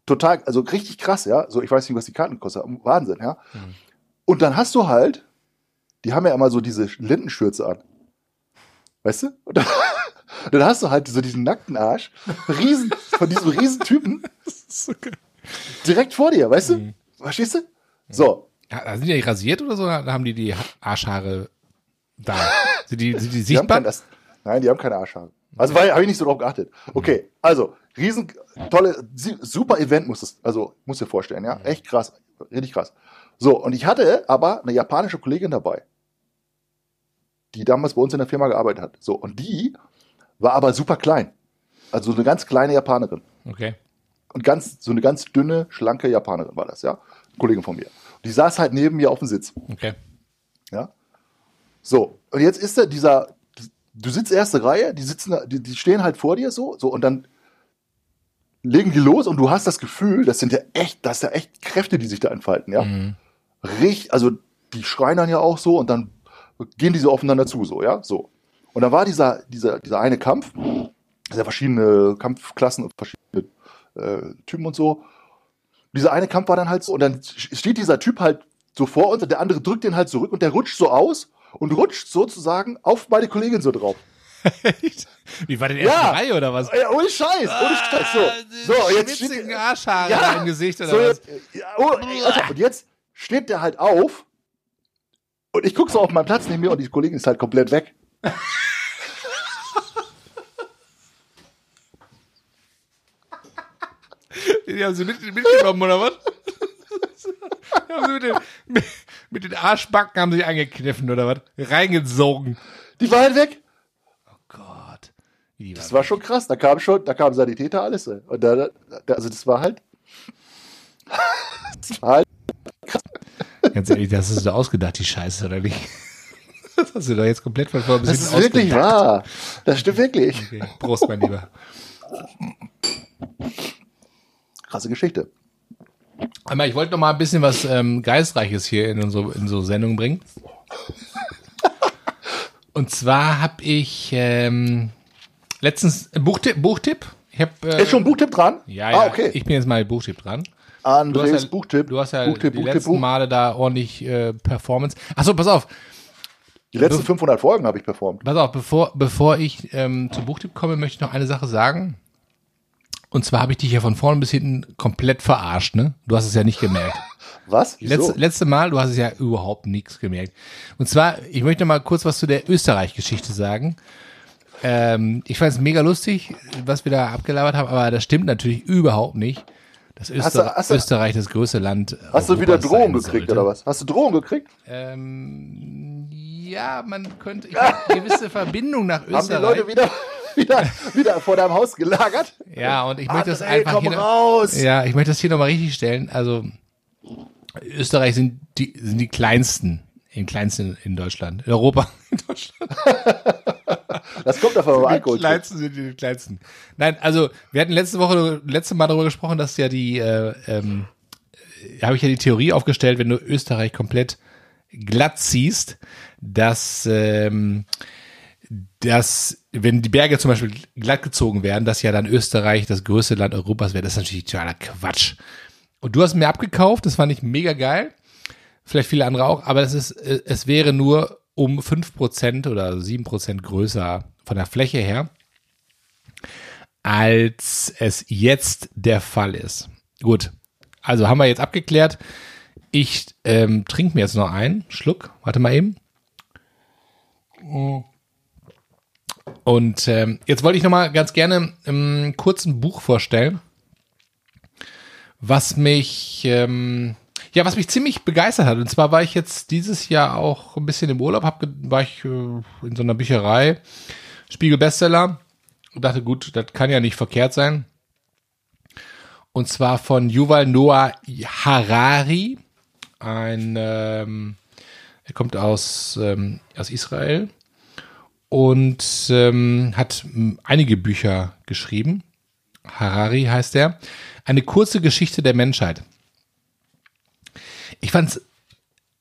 Total, also richtig krass, ja. So, ich weiß nicht, was die Karten kosten. Wahnsinn, ja. Mhm. Und dann hast du halt, die haben ja immer so diese Lindenschürze an. Weißt du? Und dann, dann hast du halt so diesen nackten Arsch, riesen, von diesem riesen Typen direkt vor dir, weißt du? Verstehst du? So, Ja, sind die rasiert oder so? Haben die die Arschhaare da? Sind die, sind die Die sichtbar? kein, das, nein, die haben keine Arschhaare. Also habe ich nicht so drauf geachtet. Okay, also riesen tolle, super Event muss es, also muss dir vorstellen, ja, echt krass, richtig krass. So und ich hatte aber eine japanische Kollegin dabei, die damals bei uns in der Firma gearbeitet hat. So und die war aber super klein, also eine ganz kleine Japanerin Okay. Und ganz so eine ganz dünne, schlanke Japanerin war das, ja, Kollegin von mir. Die saß halt neben mir auf dem Sitz. Okay. Ja. So, und jetzt ist da dieser, du sitzt erste Reihe, die sitzen, da- die, die stehen halt vor dir so, so, und dann legen die los und du hast das Gefühl, das sind ja echt, das sind ja echt Kräfte, die sich da entfalten, ja. Mhm. Richtig, also die schreien dann ja auch so und dann gehen die so aufeinander zu, so, ja, so. Und dann war dieser, dieser, dieser eine Kampf, sehr verschiedene Kampfklassen und verschiedene äh, Typen und so. Dieser eine Kampf war dann halt so, und dann steht dieser Typ halt so vor uns und der andere drückt den halt zurück und der rutscht so aus und rutscht sozusagen auf meine Kollegin so drauf. Wie war denn erste Ja. Reihe oder was? Ja, ohne Scheiß, ohne Scheiß. So, so jetzt steht, Arschhaare Ja. im Gesicht oder so, was? ja, oh, ey, Alter, und jetzt steht der halt auf und ich gucke so auf meinen Platz neben mir und die Kollegin ist halt komplett weg. Die haben sie mit, mitgenommen oder was? Die haben sie mit, den, mit, mit den Arschbacken haben sie eingekniffen oder was? Reingesogen. Die war halt weg. Oh Gott. Wie Das war schon krass. Da kam schon, da kam Sanitäter, alles. ey. Und da, da, also das war halt. das war halt Ganz ehrlich, das ist so ausgedacht, die Scheiße, oder nicht? Das hast du doch jetzt komplett von vorn bis das ist wirklich wahr. Das stimmt wirklich. Okay. Prost, mein Lieber. Krasse Geschichte. Einmal, ich wollte noch mal ein bisschen was ähm, Geistreiches hier in unsere, in so Sendung bringen. Und zwar habe ich ähm, letztens äh, Buchtipp, Buchtipp. Ich habe äh, Ist schon ein Buchtipp dran? ja, ja, Ah, okay. ich bin jetzt mal Buchtipp dran. Du Andres hast ja, Buchtipp. Du hast ja Buchtipp, die Buchtipp, letzten Buch. Male da ordentlich äh, Performance. Achso, pass auf, Die letzten 500 Folgen habe ich performt. pass auf, bevor, bevor ich ähm, zum Buchtipp komme, möchte ich noch eine Sache sagen. Und zwar habe ich dich ja von vorne bis hinten komplett verarscht, ne? Du hast es ja nicht gemerkt. Was? Wieso? Letzte, letzte Mal, du hast es ja überhaupt nichts gemerkt. Und zwar, ich möchte mal kurz was zu der Österreich-Geschichte sagen. Ähm, ich fand es mega lustig, was wir da abgelabert haben, aber das stimmt natürlich überhaupt nicht. Dass Öster Hast du- hast du- Österreich das größte Land. Hast du wieder Europas Drohungen gekriegt sollte. oder was? Hast du Drohungen gekriegt? Ähm, ja, man könnte, ich eine gewisse Verbindung nach Haben die Österreich. Leute wieder, wieder, wieder vor deinem Haus gelagert? ja, und ich möchte das André, einfach komm hier. raus! Ja, ich möchte das hier nochmal richtig stellen. Also, Österreich sind die, sind die kleinsten, in kleinsten in Deutschland, in Europa. In Deutschland. Das kommt davon, Die Alkohol trinkt. kleinsten sind die kleinsten. Nein, also, wir hatten letzte Woche, letzte Mal darüber gesprochen, dass ja die, äh, ähm, äh, habe ich ja die Theorie aufgestellt, wenn du Österreich komplett glatt ziehst, dass, ähm, dass, wenn die Berge zum Beispiel glatt gezogen werden, dass ja dann Österreich das größte Land Europas wäre. Das ist natürlich totaler Quatsch. Und du hast mir abgekauft, das fand ich mega geil. Vielleicht viele andere auch, aber es ist, äh, es wäre nur um 5% oder 7% größer von der Fläche her, als es jetzt der Fall ist. Gut, also haben wir jetzt abgeklärt. Ich ähm, trinke mir jetzt noch einen Schluck. Warte mal eben. Und ähm, jetzt wollte ich noch mal ganz gerne ähm, kurz ein Buch vorstellen, was mich ähm, ja, was mich ziemlich begeistert hat. Und zwar war ich jetzt dieses Jahr auch ein bisschen im Urlaub, hab, war ich äh, in so einer Bücherei, Spiegel Bestseller, und dachte, gut, das kann ja nicht verkehrt sein. Und zwar von Yuval Noah Harari, ein, ähm, er kommt aus, ähm, aus Israel und ähm, hat einige Bücher geschrieben. Harari heißt er. Eine kurze Geschichte der Menschheit. Ich fand's,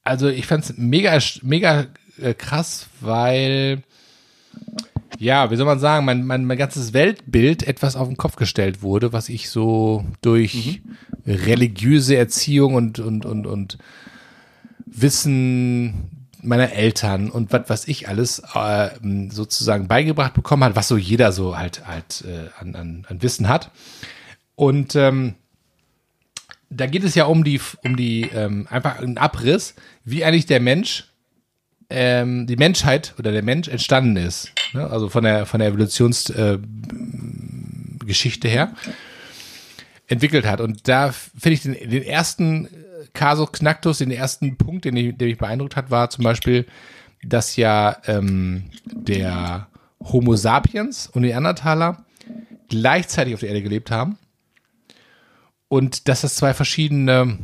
also ich fand's mega, mega äh, krass, weil, ja, wie soll man sagen, mein, mein, mein ganzes Weltbild etwas auf den Kopf gestellt wurde, was ich so durch religiöse Erziehung und, und, und, und Wissen meiner Eltern und was was ich alles äh, sozusagen beigebracht bekommen hat, was so jeder so halt halt äh, an, an, an Wissen hat. Und ähm, da geht es ja um die, um die, ähm, einfach einen Abriss, wie eigentlich der Mensch, ähm, die Menschheit oder der Mensch entstanden ist. Ne? Also von der, von der Evolutionsgeschichte äh, her entwickelt hat. Und da finde ich den, den ersten Casus Knacktus, den ersten Punkt, den, ich, der mich beeindruckt hat, war zum Beispiel, dass ja ähm, der Homo sapiens und Neandertaler gleichzeitig auf der Erde gelebt haben und dass das zwei verschiedene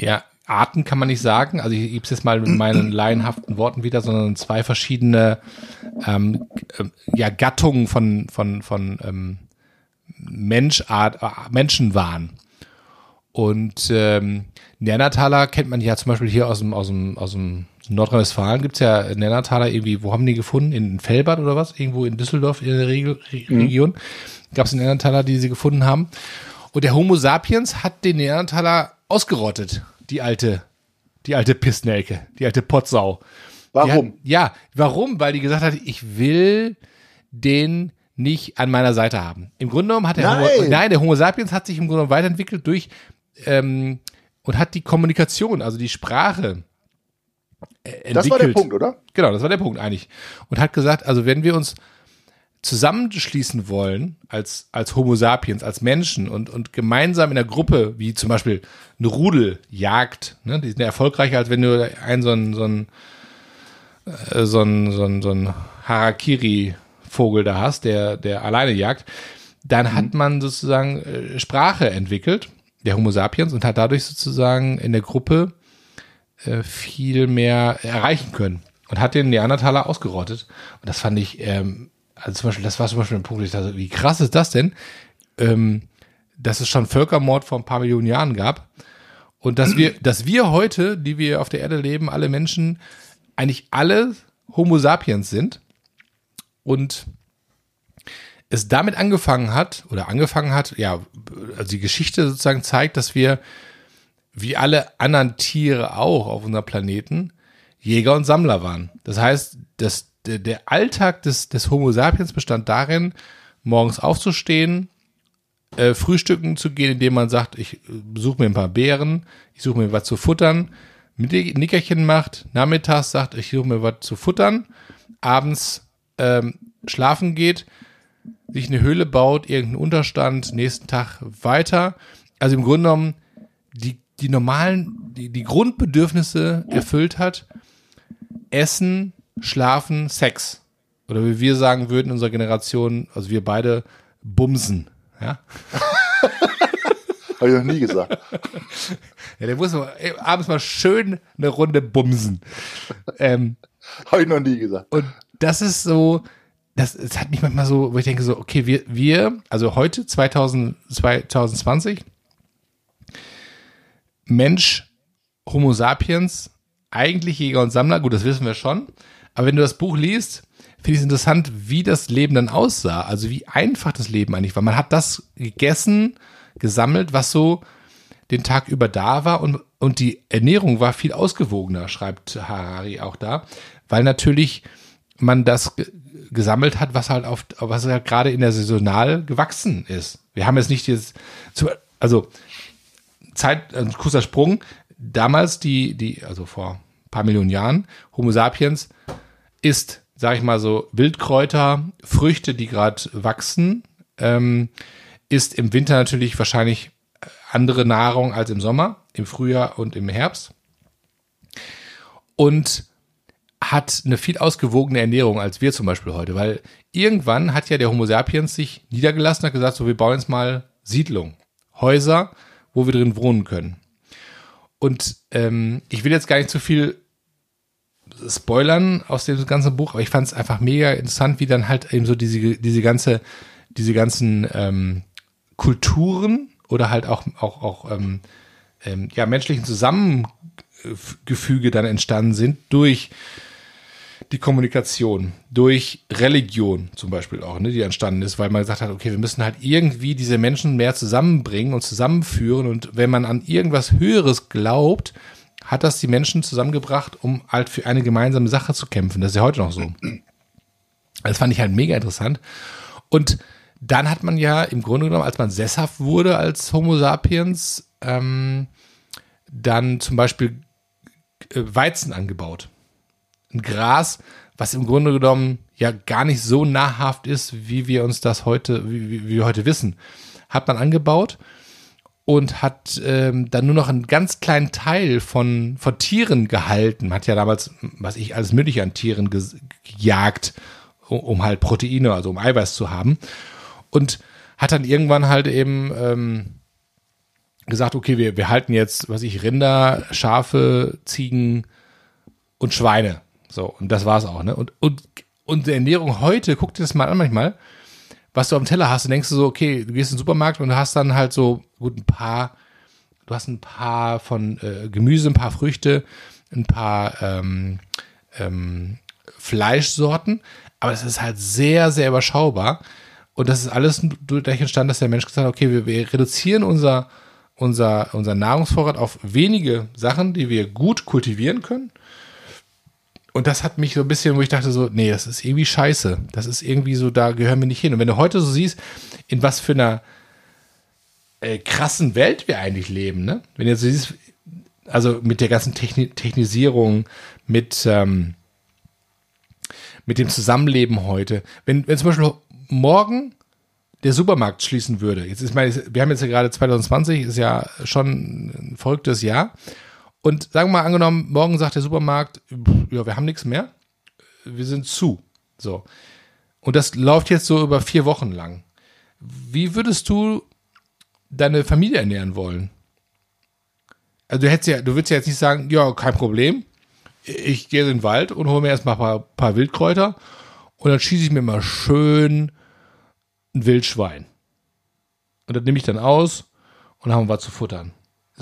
ja, Arten kann man nicht sagen. Also ich gebe es jetzt mal mit meinen laienhaften Worten wieder, sondern zwei verschiedene ähm, äh, ja, Gattungen von, von, von ähm, Menschart, äh, Menschen waren. Und ähm, Neandertaler kennt man ja zum Beispiel hier aus dem, aus dem, aus dem Nordrhein-Westfalen gibt's ja Neandertaler irgendwie, wo haben die gefunden? In Felbert oder was? Irgendwo in Düsseldorf in der Regel, Re Region gab es Neandertaler, die sie gefunden haben. Und der Homo sapiens hat den Neandertaler ausgerottet, die alte, die alte Pissnelke, die alte Potsau. Warum? Hat, ja, warum? Weil die gesagt hat, ich will den nicht an meiner Seite haben. Im Grunde genommen hat der Homo, Nein. nein, der Homo sapiens hat sich im Grunde genommen weiterentwickelt durch ähm, und hat die Kommunikation, also die Sprache äh, entwickelt. Das war der Punkt, oder? Genau, das war der Punkt eigentlich. Und hat gesagt, also wenn wir uns zusammenschließen wollen als, als Homo sapiens, als Menschen und, und gemeinsam in der Gruppe, wie zum Beispiel eine Rudel jagt, ne, die sind ja erfolgreicher, als wenn du einen so einen, so einen, äh, so einen, so einen, so einen Harakiri-Vogel da hast, der, der alleine jagt, dann hat man sozusagen äh, Sprache entwickelt, der Homo sapiens, und hat dadurch sozusagen in der Gruppe äh, viel mehr erreichen können und hat den Neandertaler ausgerottet. Und das fand ich, ähm, also zum Beispiel, das war zum Beispiel ein Punkt, ich dachte, wie krass ist das denn, ähm, dass es schon Völkermord vor ein paar Millionen Jahren gab und dass wir, dass wir heute, die wir auf der Erde leben, alle Menschen, eigentlich alle Homo sapiens sind und es damit angefangen hat oder angefangen hat, ja, also die Geschichte sozusagen zeigt, dass wir wie alle anderen Tiere auch auf unserem Planeten Jäger und Sammler waren. Das heißt, dass der, der Alltag des, des Homo sapiens bestand darin, morgens aufzustehen, äh, frühstücken zu gehen, indem man sagt, ich suche mir ein paar Beeren, ich suche mir was zu futtern, mit Nickerchen macht, nachmittags sagt, ich suche mir was zu futtern, abends ähm, schlafen geht, sich eine Höhle baut, irgendeinen Unterstand, nächsten Tag weiter. Also im Grunde genommen die, die normalen, die, die Grundbedürfnisse erfüllt hat. Essen, Schlafen, Sex. Oder wie wir sagen würden in unserer Generation, also wir beide bumsen. Ja? Habe ich noch nie gesagt. ja, der muss mal, abends mal schön eine Runde bumsen. Ähm, Habe ich noch nie gesagt. Und das ist so, das, das hat mich manchmal so, wo ich denke so, okay, wir, wir also heute 2000, 2020, Mensch, Homo sapiens, eigentlich Jäger und Sammler, gut, das wissen wir schon. Aber wenn du das Buch liest, finde ich es interessant, wie das Leben dann aussah. Also wie einfach das Leben eigentlich war. Man hat das gegessen, gesammelt, was so den Tag über da war und, und die Ernährung war viel ausgewogener, schreibt Harari auch da, weil natürlich man das gesammelt hat, was halt auf, was halt gerade in der Saisonal gewachsen ist. Wir haben jetzt nicht jetzt, also Zeit, ein kurzer Sprung. Damals die, die, also vor ein paar Millionen Jahren, Homo sapiens ist, sag ich mal so, Wildkräuter, Früchte, die gerade wachsen, ähm, ist im Winter natürlich wahrscheinlich andere Nahrung als im Sommer, im Frühjahr und im Herbst. Und hat eine viel ausgewogene Ernährung als wir zum Beispiel heute, weil irgendwann hat ja der Homo sapiens sich niedergelassen und hat gesagt, so wir bauen jetzt mal Siedlungen, Häuser, wo wir drin wohnen können. Und ähm, ich will jetzt gar nicht zu viel spoilern aus dem ganzen Buch, aber ich fand es einfach mega interessant, wie dann halt eben so diese, diese ganze, diese ganzen ähm, Kulturen oder halt auch, auch, auch ähm, ähm, ja, menschlichen Zusammengefüge dann entstanden sind durch die Kommunikation, durch Religion zum Beispiel auch, ne, die entstanden ist, weil man gesagt hat, okay, wir müssen halt irgendwie diese Menschen mehr zusammenbringen und zusammenführen und wenn man an irgendwas Höheres glaubt, hat das die Menschen zusammengebracht, um halt für eine gemeinsame Sache zu kämpfen. Das ist ja heute noch so. Das fand ich halt mega interessant. Und dann hat man ja im Grunde genommen, als man sesshaft wurde als Homo sapiens, ähm, dann zum Beispiel äh, Weizen angebaut. Ein Gras, was im Grunde genommen ja gar nicht so nahrhaft ist, wie wir uns das heute, wie, wir heute wissen. Hat man angebaut und hat ähm, dann nur noch einen ganz kleinen Teil von, von Tieren gehalten. Hat ja damals, was ich alles mögliche an Tieren gejagt, um, um halt Proteine, also um Eiweiß zu haben und hat dann irgendwann halt eben ähm, gesagt, okay, wir, wir halten jetzt, was ich, Rinder, Schafe, Ziegen und Schweine. So, und das war's auch, ne? Und, und, und die Ernährung heute, guck dir das mal an manchmal, was du am Teller hast, und denkst du so, okay, du gehst in den Supermarkt und du hast dann halt so, gut, ein paar, du hast ein paar von äh, Gemüse, ein paar Früchte, ein paar ähm, ähm, Fleischsorten, aber es ist halt sehr, sehr überschaubar. Und das ist alles dadurch entstanden, dass der Mensch gesagt hat, okay, wir, wir reduzieren unser, unser, unser Nahrungsvorrat auf wenige Sachen, die wir gut kultivieren können. Und das hat mich so ein bisschen, wo ich dachte so, nee, das ist irgendwie scheiße. Das ist irgendwie so, da gehören wir nicht hin. Und wenn du heute so siehst, in was für einer äh, krassen Welt wir eigentlich leben, ne? Wenn du jetzt siehst, also mit der ganzen Techni Technisierung, mit, ähm, mit dem Zusammenleben heute. Wenn, wenn zum Beispiel morgen der Supermarkt schließen würde, jetzt ist meine, wir haben jetzt ja gerade 2020, ist ja schon ein verrücktes Jahr. Und sagen wir mal angenommen, morgen sagt der Supermarkt, ja, wir haben nichts mehr, wir sind zu. So. Und das läuft jetzt so über vier Wochen lang. Wie würdest du deine Familie ernähren wollen? Also du hättest ja, du würdest ja jetzt nicht sagen, ja, kein Problem. Ich gehe in den Wald und hole mir erstmal ein paar, paar Wildkräuter und dann schieße ich mir mal schön ein Wildschwein. Und das nehme ich dann aus und haben was zu futtern.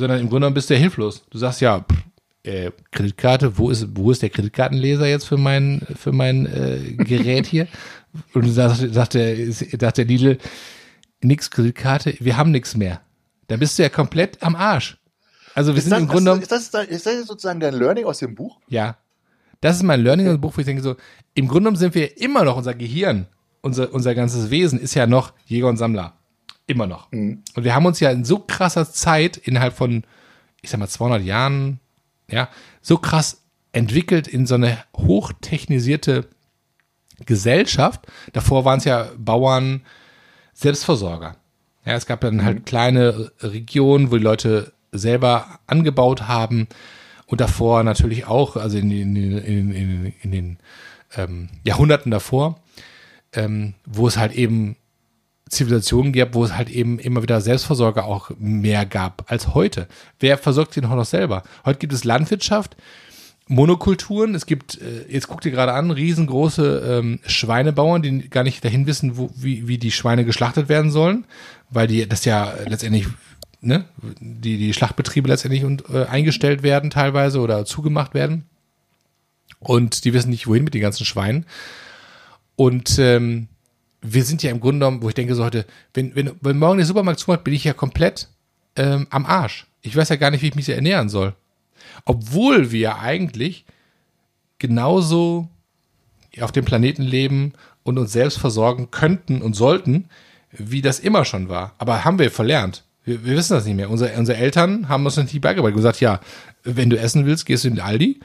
Sondern im Grunde genommen bist du ja hilflos. Du sagst ja, pff, äh, Kreditkarte, wo ist, wo ist der Kreditkartenleser jetzt für mein, für mein äh, Gerät hier? Und sagt, sagt, der, sagt der Lidl, nix Kreditkarte, wir haben nichts mehr. Dann bist du ja komplett am Arsch. Also wir Ist sind das, im Grunde genommen. ist, das, ist, das, sozusagen dein Learning aus dem Buch? Ja. Das ist mein Learning im Buch, wo ich denke so, im Grunde genommen sind wir immer noch unser Gehirn unser, unser ganzes Wesen ist ja noch Jäger und Sammler. Immer noch. Mhm. Und wir haben uns ja in so krasser Zeit innerhalb von, ich sag mal, 200 Jahren, ja, so krass entwickelt in so eine hochtechnisierte Gesellschaft. Davor waren es ja Bauern, Selbstversorger. Ja, es gab dann halt mhm. kleine Regionen, wo die Leute selber angebaut haben und davor natürlich auch, also in, in, in, in, in den ähm, Jahrhunderten davor, ähm, wo es halt eben Zivilisationen gab, wo es halt eben immer wieder Selbstversorger auch mehr gab als heute. Wer versorgt sich noch selber? Heute gibt es Landwirtschaft, Monokulturen. Es gibt, äh, jetzt guckt ihr gerade an, riesengroße ähm, Schweinebauern, die gar nicht dahin wissen, wo, wie, wie die Schweine geschlachtet werden sollen, weil die das ja letztendlich, ne, die, die Schlachtbetriebe letztendlich und, äh, eingestellt werden teilweise oder zugemacht werden. Und die wissen nicht, wohin mit den ganzen Schweinen. Und ähm, wir sind ja im Grunde genommen, wo ich denke so heute, wenn, wenn, wenn morgen der Supermarkt zumacht, bin ich ja komplett ähm, am Arsch. Ich weiß ja gar nicht, wie ich mich ernähren soll. Obwohl wir eigentlich genauso auf dem Planeten leben und uns selbst versorgen könnten und sollten, wie das immer schon war. Aber haben wir verlernt. Wir, wir wissen das nicht mehr. Unsere, unsere Eltern haben uns nicht beigebracht. gesagt, ja, wenn du essen willst, gehst du in den Aldi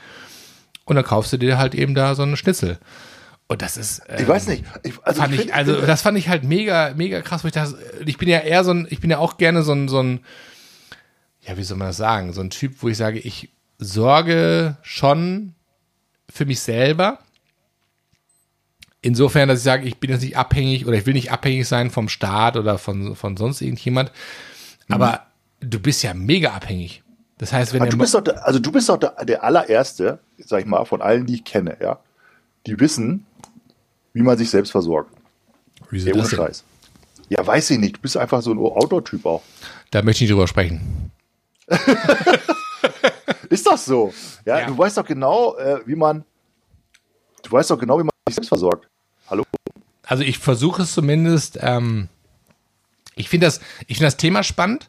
und dann kaufst du dir halt eben da so einen Schnitzel. Und das ist. Ähm, ich weiß nicht. Ich, also, fand ich, ich also das fand ich halt mega, mega krass, wo ich das. Ich bin ja eher so ein, ich bin ja auch gerne so ein, so ein, ja, wie soll man das sagen? So ein Typ, wo ich sage, ich sorge schon für mich selber. Insofern, dass ich sage, ich bin jetzt nicht abhängig oder ich will nicht abhängig sein vom Staat oder von, von sonst irgendjemand. Aber mhm. du bist ja mega abhängig. Das heißt, wenn du bist doch der, also du bist doch der, der allererste, sag ich mal, von allen, die ich kenne, ja, die wissen, wie man sich selbst versorgt. Wie ist das Scheiß. Ja, weiß ich nicht. Du bist einfach so ein Outdoor-Typ auch. Da möchte ich nicht drüber sprechen. ist das so? Ja, ja, du weißt doch genau, äh, wie man. Du weißt doch genau, wie man sich selbst versorgt. Hallo? Also ich versuche es zumindest. Ähm, ich finde das, ich finde das Thema spannend.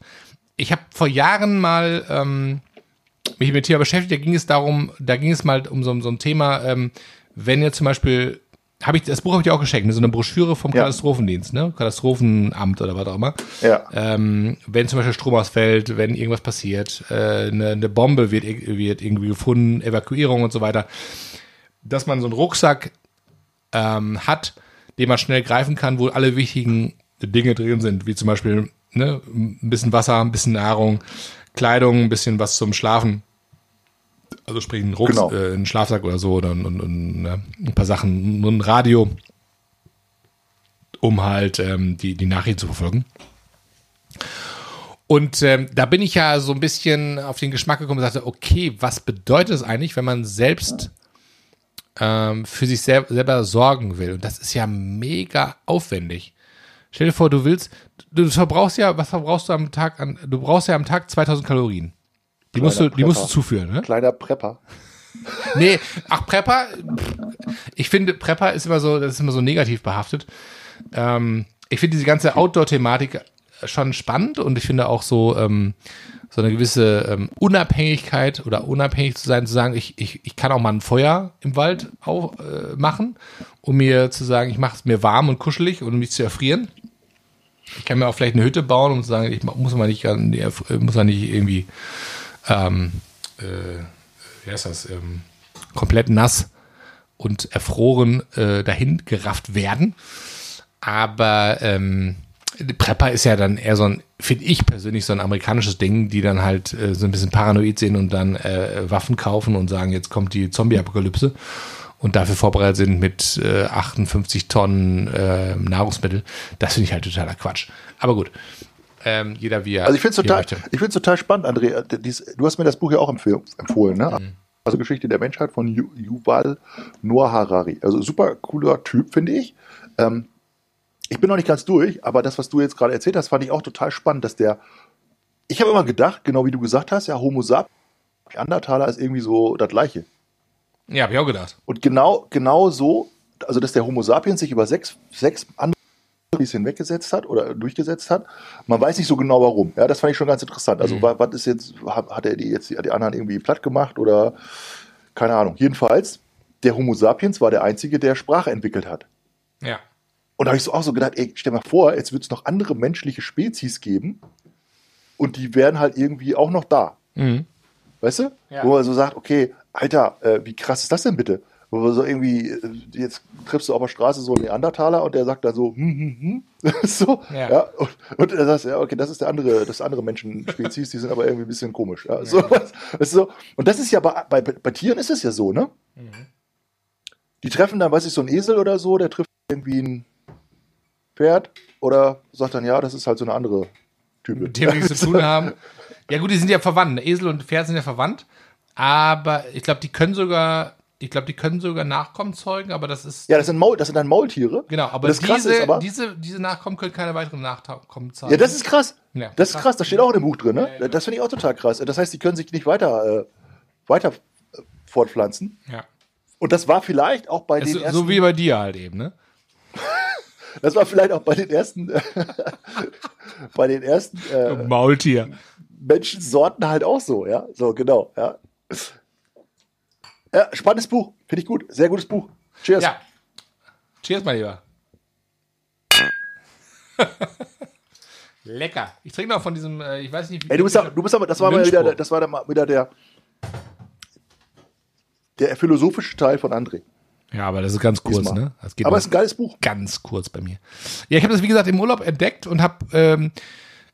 Ich habe vor Jahren mal ähm, mich mit Thema beschäftigt. Da ging es darum, da ging es mal um so, so ein Thema. Ähm, wenn ihr zum Beispiel habe ich das Buch habe ich dir auch geschenkt, ne? so eine Broschüre vom ja. Katastrophendienst, ne? Katastrophenamt oder was auch immer. Ja. Ähm, wenn zum Beispiel Strom ausfällt, wenn irgendwas passiert, äh, eine, eine Bombe wird, wird irgendwie gefunden, Evakuierung und so weiter, dass man so einen Rucksack ähm, hat, den man schnell greifen kann, wo alle wichtigen Dinge drin sind, wie zum Beispiel ne, ein bisschen Wasser, ein bisschen Nahrung, Kleidung, ein bisschen was zum Schlafen also sprich ein Rucks, genau. äh, ein Schlafsack oder so oder ein, ein, ne, ein paar Sachen, nur ein Radio, um halt ähm, die, die Nachrichten zu verfolgen. Und ähm, da bin ich ja so ein bisschen auf den Geschmack gekommen und sagte, okay, was bedeutet es eigentlich, wenn man selbst ähm, für sich sel selber sorgen will? Und das ist ja mega aufwendig. Stell dir vor, du willst, du verbrauchst ja, was verbrauchst du am Tag an, du brauchst ja am Tag 2000 Kalorien. Die musst, du, die musst du zuführen, ne? Kleiner Prepper. nee, ach, Prepper, ich finde, Prepper ist immer so, das ist immer so negativ behaftet. Ähm, ich finde diese ganze Outdoor-Thematik schon spannend und ich finde auch so, ähm, so eine gewisse ähm, Unabhängigkeit oder unabhängig zu sein, zu sagen, ich, ich, ich kann auch mal ein Feuer im Wald auch, äh, machen, um mir zu sagen, ich mache es mir warm und kuschelig und um mich zu erfrieren. Ich kann mir auch vielleicht eine Hütte bauen, um zu sagen, ich muss mal nicht, muss mal nicht irgendwie ähm, äh, wie heißt das, ähm, komplett nass und erfroren äh, dahin gerafft werden. Aber ähm, Prepper ist ja dann eher so ein, finde ich persönlich, so ein amerikanisches Ding, die dann halt äh, so ein bisschen paranoid sind und dann äh, Waffen kaufen und sagen, jetzt kommt die Zombie-Apokalypse und dafür vorbereitet sind mit äh, 58 Tonnen äh, Nahrungsmittel. Das finde ich halt totaler Quatsch. Aber gut, ähm, jeder wie er. Also ich finde es total, ich find's total spannend, André. Dies, du hast mir das Buch ja auch empfohlen, ne? Mhm. Also Geschichte der Menschheit von Yuval Noah Harari. Also super cooler Typ, finde ich. Ähm, ich bin noch nicht ganz durch, aber das, was du jetzt gerade erzählt hast, fand ich auch total spannend, dass der. Ich habe immer gedacht, genau wie du gesagt hast, ja, Homo sapiens, Neandertaler ist irgendwie so das Gleiche. Ja, habe ich auch gedacht. Und genau, genau so, also dass der Homo sapiens sich über sechs, sechs andere bisschen weggesetzt hat oder durchgesetzt hat. Man weiß nicht so genau warum. Ja, das fand ich schon ganz interessant. Also, mhm. was ist jetzt, hat er die jetzt die anderen irgendwie platt gemacht oder keine Ahnung. Jedenfalls, der Homo sapiens war der einzige, der Sprache entwickelt hat. Ja. Und da habe ich so auch so gedacht, ey, stell mal vor, jetzt wird es noch andere menschliche Spezies geben und die wären halt irgendwie auch noch da. Mhm. Weißt du? Ja. Wo man so sagt, okay, Alter, äh, wie krass ist das denn bitte? Wo man so irgendwie, äh, jetzt triffst du auf der Straße so einen Neandertaler und der sagt dann so, hm, hm, hm. so, Ja. ja. Und, und er sagt, ja, okay, das ist der andere, das andere Menschenspezies, die sind aber irgendwie ein bisschen komisch. Ja. So, was, weißt du, so. Und das ist ja bei, bei, bei Tieren ist es ja so, ne? Die treffen dann, weiß ich, so einen Esel oder so, der trifft irgendwie ein Pferd oder sagt dann, ja, das ist halt so eine andere Type. mit dem wir nichts zu tun haben. Ja gut, die sind ja verwandt. Esel und Pferd sind ja verwandt. Aber ich glaube, die können sogar, ich glaube, die können sogar Nachkommen zeugen, aber das ist. Ja, das sind, Maul, das sind dann Maultiere. Genau, aber das diese, ist aber- diese, diese Nachkommen können keine weiteren Nachkommen zeigen. Ja, das ist krass. Ja, das ist krass. Das steht auch in dem Buch drin. Ne? Ja, ja. Das finde ich auch total krass. Das heißt, die können sich nicht weiter, äh, weiter äh, fortpflanzen. ja. Und das war vielleicht auch bei Das den ersten. so wie bei dir halt eben, ne? das war vielleicht auch bei den ersten, bei den ersten äh, Maultier. Menschensorten halt auch so. Ja, so genau. Ja, ja spannendes Buch. Finde ich gut. Sehr gutes Buch. Cheers. Ja. Cheers, mein Lieber. Lecker. Ich trinke noch von diesem, äh, ich weiß nicht, wie Ey, du bist, ja- du bist aber, das war mal wieder, das war dann mal wieder der, der philosophische Teil von André. Ja, aber das ist ganz kurz, Diesmal. ne? Aber es ist ein geiles Buch. ganz kurz bei mir. Ja, ich habe das, wie gesagt, im Urlaub entdeckt und habe, ähm,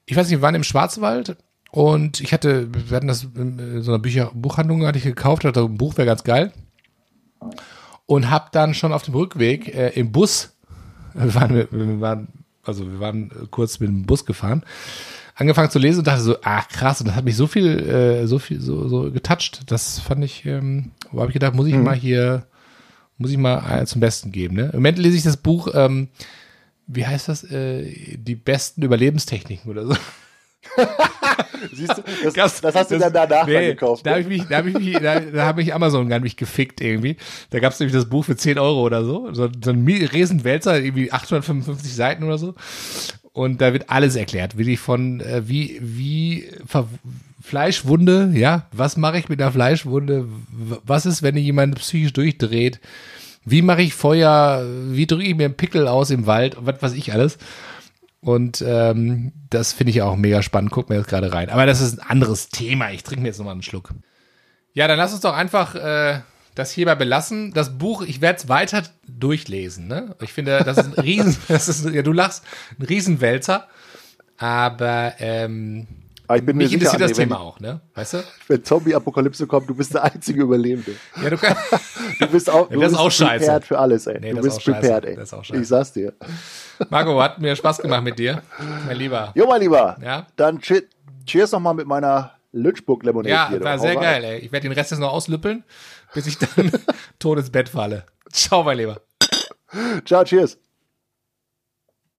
ich weiß nicht, wir waren im Schwarzwald und ich hatte, wir hatten das in so einer Bücher, Buchhandlung hatte ich gekauft, hatte ein Buch, wäre ganz geil. Und habe dann schon auf dem Rückweg äh, im Bus, wir waren, wir waren, also wir waren äh, kurz mit dem Bus gefahren, angefangen zu lesen und dachte so, ach krass, und das hat mich so viel, äh, so viel, so, so getoucht. Das fand ich, ähm, wo habe ich gedacht, muss ich mal hier, muss ich mal äh, zum Besten geben. Ne? Im Moment lese ich das Buch, ähm, wie heißt das, äh, die besten Überlebenstechniken oder so. Siehst du, das, das, hast du dann danach nee, gekauft. Da habe Ne? ich mich, da habe ich mich, da, da habe ich Amazon gar nicht gefickt irgendwie. Da gab es nämlich das Buch für 10 Euro oder so. So, so ein Riesenwälzer, irgendwie 855 Seiten oder so. Und da wird alles erklärt, wie die von, äh, wie, wie Ver Fleischwunde, ja, was mache ich mit einer Fleischwunde? Was ist, wenn jemand psychisch durchdreht? Wie mache ich Feuer? Wie drücke ich mir einen Pickel aus im Wald? Was weiß ich alles. Und ähm, das finde ich auch mega spannend. Guck mir jetzt gerade rein. Aber das ist ein anderes Thema. Ich trinke mir jetzt nochmal einen Schluck. Ja, dann lass uns doch einfach äh, das hierbei belassen. Das Buch, ich werde es weiter durchlesen. Ne? Ich finde, das ist ein Riesen, das ist, ja, du lachst, ein Riesenwälzer. Aber ähm, Aber ich bin mir mich sicher, interessiert das André, wenn, Thema auch, ne? Weißt du? wenn Zombie-Apokalypse kommt, du bist der einzige Überlebende. Ja, du kannst. Du bist auch, Ja, du das ist bist auch scheiße. prepared für alles, ey. Nee, du das ist bist auch scheiße. prepared, ey. Das ist auch scheiße. ich sag's dir. Marco, hat mir Spaß gemacht mit dir. Mein Lieber. Jo, mein Lieber. Ja. Dann che- cheers nochmal mit meiner Lynchburg Lemonade Ja, hier. war sehr geil, ey. Ich werde den Rest jetzt noch auslüppeln, bis ich dann tot ins Bett falle. Ciao, mein Lieber. Ciao, cheers.